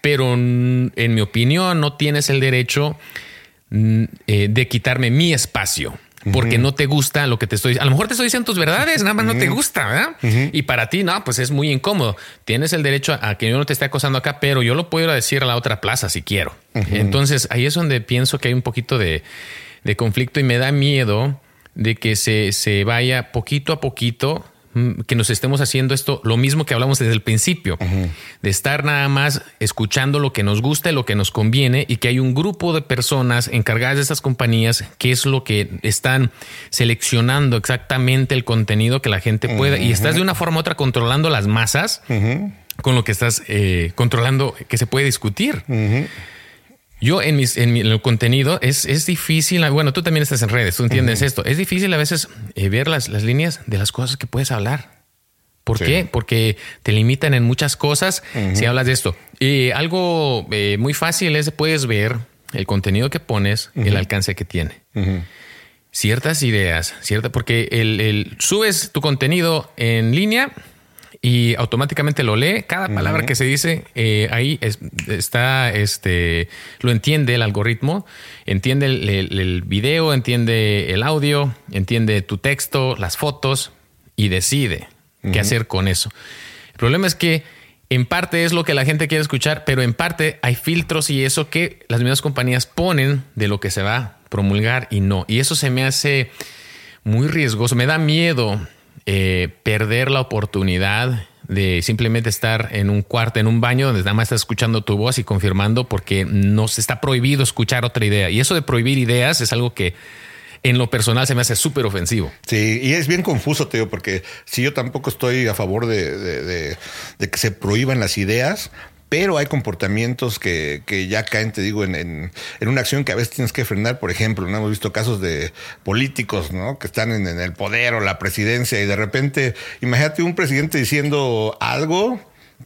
pero en mi opinión no tienes el derecho eh, de quitarme mi espacio. porque no te gusta lo que te estoy diciendo. A lo mejor te estoy diciendo tus verdades, nada más no te gusta, ¿verdad? Y para ti, no, pues es muy incómodo. Tienes el derecho a, que yo no te esté acosando acá, pero yo lo puedo decir a la otra plaza si quiero. Entonces ahí es donde pienso que hay un poquito de, de conflicto y me da miedo de que se, se vaya poquito a poquito Mm, que nos estemos haciendo esto, lo mismo que hablamos desde el principio, de estar nada más escuchando lo que nos gusta y lo que nos conviene y que hay un grupo de personas encargadas de estas compañías que es lo que están seleccionando exactamente el contenido que la gente pueda y estás de una forma u otra controlando las masas con lo que estás eh, controlando que se puede discutir. Yo en, mis, en, mi, el contenido es, es difícil, bueno, tú también estás en redes, tú entiendes esto, es difícil a veces eh, ver las, las, líneas de las cosas que puedes hablar. ¿Por qué? Porque te limitan en muchas cosas si hablas de esto. Y algo eh, muy fácil es puedes ver el contenido que pones, el alcance que tiene. Ciertas ideas, cierta, porque el, el, subes tu contenido en línea y automáticamente lo lee. Cada palabra que se dice eh, ahí está, este, lo entiende el algoritmo, entiende el, video, entiende el audio, entiende tu texto, las fotos y decide qué hacer con eso. El problema es que en parte es lo que la gente quiere escuchar, pero en parte hay filtros y eso que las mismas compañías ponen de lo que se va a promulgar y no. Y eso se me hace muy riesgoso. Me da miedo eh, perder la oportunidad de simplemente estar en un cuarto, en un baño donde nada más estás escuchando tu voz y confirmando porque no se está prohibido escuchar otra idea. Y eso de prohibir ideas es algo que en lo personal se me hace súper ofensivo. Sí, y es bien confuso, Teo, porque si yo tampoco estoy a favor de que se prohíban las ideas, pero hay comportamientos que, que ya caen, te digo, en, en, una acción que a veces tienes que frenar. Por ejemplo, ¿no? hemos visto casos de políticos ¿no? que están en el poder o la presidencia y de repente, imagínate un presidente diciendo algo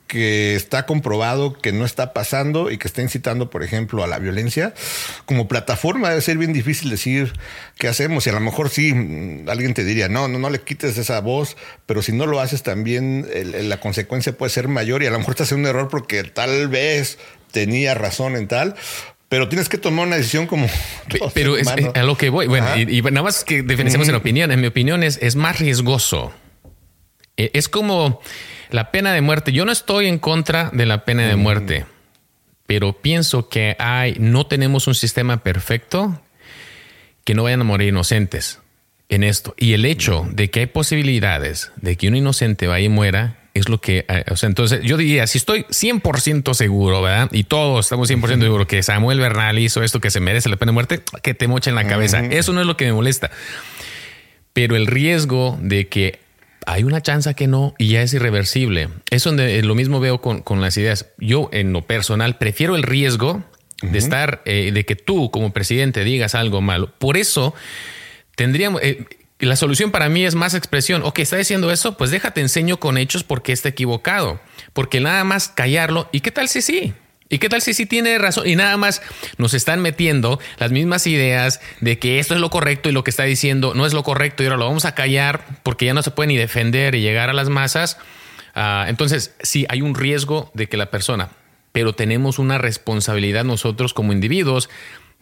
que está comprobado que no está pasando y que está incitando, por ejemplo, a la violencia, como plataforma debe ser bien difícil decir qué hacemos. Y a lo mejor sí, mm, alguien te diría, no, no, no le quites esa voz, pero si no lo haces también la consecuencia puede ser mayor y a lo mejor te hace un error porque tal vez tenía razón en tal, pero tienes que tomar una decisión como. [laughs] Pero es, a lo que voy. Bueno, y, nada más que diferenciamos en opinión. En mi opinión es, es más riesgoso. E, es como la pena de muerte, yo no estoy en contra de la pena de muerte, pero pienso que hay, no tenemos un sistema perfecto que no vayan a morir inocentes en esto. Y el hecho de que hay posibilidades de que un inocente vaya y muera es lo que, eh, o sea, entonces yo diría, si estoy 100% seguro, ¿verdad? Y todos estamos 100% seguros que Samuel Bernal hizo esto que se merece la pena de muerte, que te moche en la cabeza. Eso no es lo que me molesta. Pero el riesgo de que hay una chance que no y ya es irreversible. Es donde eh, lo mismo veo con, las ideas. Yo, en lo personal, prefiero el riesgo de estar, eh, de que tú como presidente digas algo malo. Por eso tendríamos, eh, la solución para mí es más expresión. Ok, está diciendo eso, pues déjate enseño con hechos porque está equivocado. Porque nada más callarlo. ¿Y qué tal si sí? ¿Y qué tal si sí tiene razón? Y nada más nos están metiendo las mismas ideas de que esto es lo correcto y lo que está diciendo no es lo correcto y ahora lo vamos a callar porque ya no se puede ni defender y llegar a las masas. Ah, entonces, sí, hay un riesgo de que la persona, pero tenemos una responsabilidad nosotros como individuos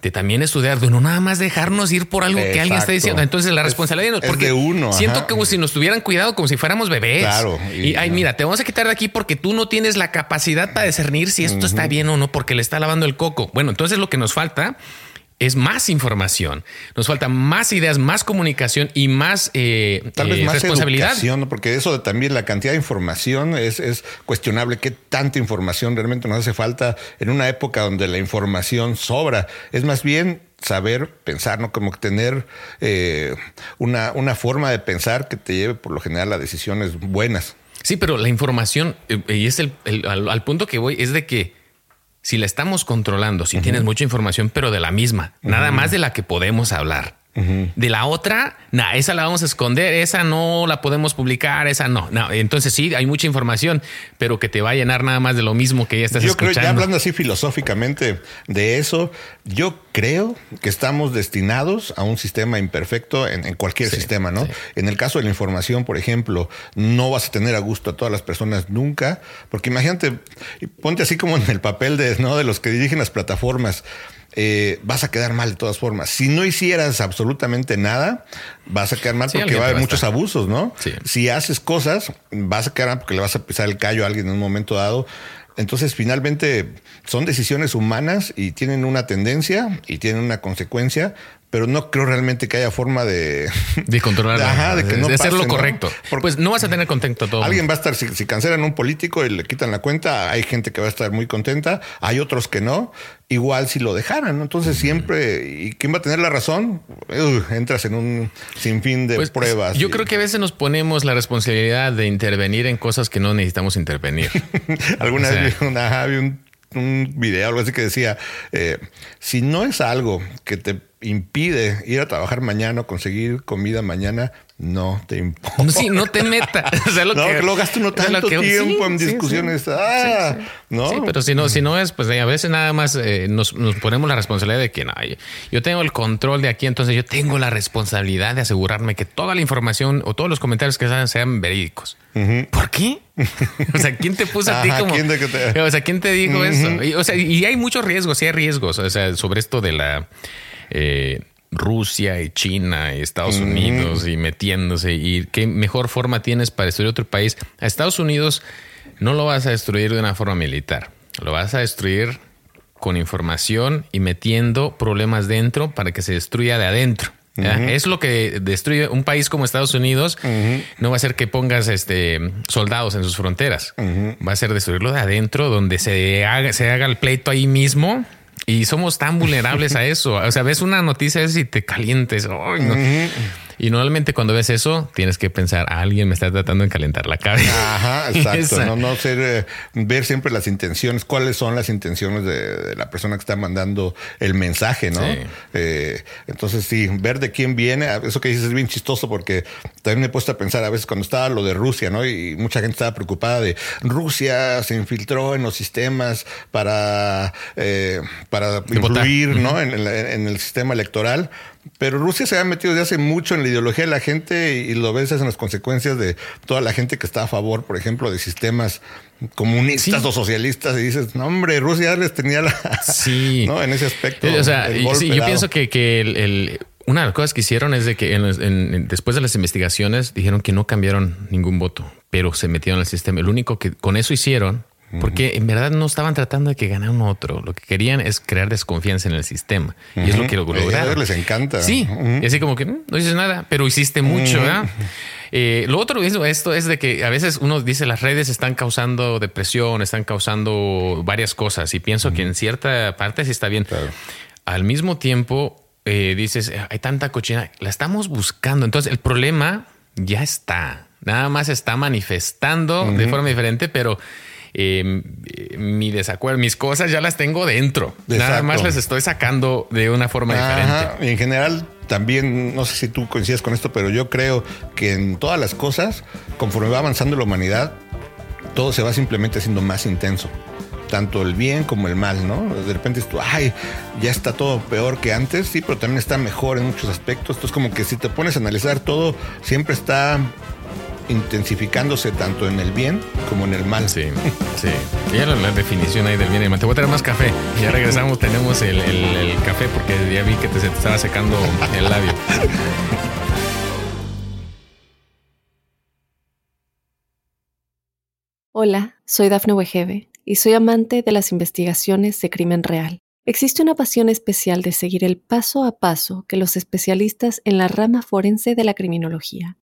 de también estudiar, de no nada más dejarnos ir por algo que alguien está diciendo. Entonces la responsabilidad es, porque de uno, siento que si nos tuvieran cuidado como si fuéramos bebés. Claro. Y, ay, mira, te vamos a quitar de aquí porque tú no tienes la capacidad para discernir si esto está bien o no, porque le está lavando el coco. Bueno, entonces lo que nos falta es más información. Nos falta más ideas, más comunicación y más, eh, Tal vez eh, más responsabilidad. porque eso de también la cantidad de información es, es, cuestionable. ¿Qué tanta información realmente nos hace falta en una época donde la información sobra? Es más bien saber pensar, ¿no? Como tener eh, una, una forma de pensar que te lleve por lo general a decisiones buenas. Sí, pero la información, y es el, al punto que voy, es de que si la estamos controlando, si tienes mucha información, pero de la misma, nada más de la que podemos hablar. De la otra, nah, esa la vamos a esconder, esa no la podemos publicar, esa no. no. Entonces sí, hay mucha información, pero que te va a llenar nada más de lo mismo que ya estás yo escuchando. Creo, ya hablando así filosóficamente de eso, yo creo que estamos destinados a un sistema imperfecto en, cualquier sistema, ¿no? En el caso de la información, por ejemplo, no vas a tener a gusto a todas las personas nunca, porque imagínate, ponte así como en el papel de, ¿no? de los que dirigen las plataformas eh, vas a quedar mal de todas formas. Si no hicieras absolutamente nada, vas a quedar mal Sí, porque va a haber muchos abusos, ¿no? Sí. Si haces cosas, vas a quedar mal porque le vas a pisar el callo a alguien en un momento dado. Entonces, finalmente, son decisiones humanas y tienen una tendencia y tienen una consecuencia, pero no creo realmente que haya forma de... [laughs] De controlarlo. Ajá, de que no hacer lo correcto. Porque- Pues no vas a tener contento todo. Alguien va a estar, si, si cancelan un político y le quitan la cuenta, hay gente que va a estar muy contenta, hay otros que no, igual si lo dejaran, ¿no? Entonces siempre, ¿y quién va a tener la razón? Entras en un sinfín de Pues, pruebas. Yo y- creo que a veces nos ponemos la responsabilidad de intervenir en cosas que no necesitamos intervenir. [laughs] Alguna O sea- vez vi, una- vi un, un video, algo así que decía, eh, si no es algo que te impide ir a trabajar mañana o conseguir comida mañana, no te importa. No, sí, no te metas. [laughs] O sea, lo no, que, que luego gasta uno o sea, lo tanto que- tiempo sí, en sí, sí. discusiones. Ah, ¿no? Sí, pero si no, si no es, pues eh, a veces nada más eh, nos, nos ponemos la responsabilidad de que no, yo- yo tengo el control de aquí, entonces yo tengo la responsabilidad de asegurarme que toda la información o todos los comentarios que sean sean verídicos. ¿Por qué? [laughs] o sea, ¿quién te puso a ti Ajá, como? ¿quién de que te- O sea, ¿quién te dijo eso? Y, o sea, y hay muchos riesgos, sí hay riesgos, o sea, sobre esto de la eh, Rusia y China y Estados Unidos y metiéndose y qué mejor forma tienes para destruir otro país. A Estados Unidos no lo vas a destruir de una forma militar, lo vas a destruir con información y metiendo problemas dentro para que se destruya de adentro. Es lo que destruye un país como Estados Unidos. No va a ser que pongas este soldados en sus fronteras. Va a ser destruirlo de adentro, donde se haga, se haga el pleito ahí mismo. Y somos tan vulnerables a [laughs] eso. O sea, ves una noticia y te calientes. Ay, no. Y normalmente cuando ves eso, tienes que pensar, alguien me está tratando de calentar la cabeza. Ajá, [laughs] exacto. No, no ser, eh, ver siempre las intenciones, cuáles son las intenciones de, de la persona que está mandando el mensaje, ¿no? Sí. Eh, entonces, sí, ver de quién viene, eso que dices es bien chistoso porque también me he puesto a pensar a veces cuando estaba lo de Rusia, ¿no? Y mucha gente estaba preocupada de Rusia se infiltró en los sistemas para, eh, para influir, ¿no? En, el- en el sistema electoral. Pero Rusia se ha metido desde hace mucho en la ideología de la gente y, y lo ves en las consecuencias de toda la gente que está a favor, por ejemplo, de sistemas comunistas Sí. o socialistas y dices, no hombre, Rusia les tenía la... Sí. [laughs] ¿no? En ese aspecto. Eh, O sea, sí, yo pienso que, que el, el- una de las cosas que hicieron es de que en- en- después de las investigaciones dijeron que no cambiaron ningún voto, pero se metieron al sistema. El único que con eso hicieron, porque en verdad no estaban tratando de que ganara un otro. Lo que querían es crear desconfianza en el sistema. Y es lo que lograron. Les encanta. Sí, y así como que "Mm, no dices nada, pero hiciste mucho. ¿verdad? Eh, lo otro es esto es de que a veces uno dice las redes están causando depresión, están causando varias cosas y pienso que en cierta parte sí está bien. Claro. Al mismo tiempo eh, dices hay tanta cochina, la estamos buscando. Entonces el problema ya está, nada más está manifestando de forma diferente, pero eh, mi desacuerdo, mis cosas ya las tengo dentro. Nada más las estoy sacando de una forma diferente. Ajá. Y en general, también, no sé si tú coincides con esto, pero yo creo que en todas las cosas, conforme va avanzando la humanidad, todo se va simplemente haciendo más intenso. Tanto el bien como el mal, ¿no? De repente dices tú, ay, ya está todo peor que antes, sí, pero también está mejor en muchos aspectos. Entonces, como que si te pones a analizar todo, siempre está intensificándose tanto en el bien como en el mal. Sí, sí. Ya la, la definición ahí del bien y el mal. Te voy a traer más café. Ya [laughs] regresamos, tenemos el, el- el café porque ya vi que te, se te estaba secando el labio. Hola, soy Dafne Wegebe y soy amante de las investigaciones de crimen real. Existe una pasión especial de seguir el paso a paso que los especialistas en la rama forense de la criminología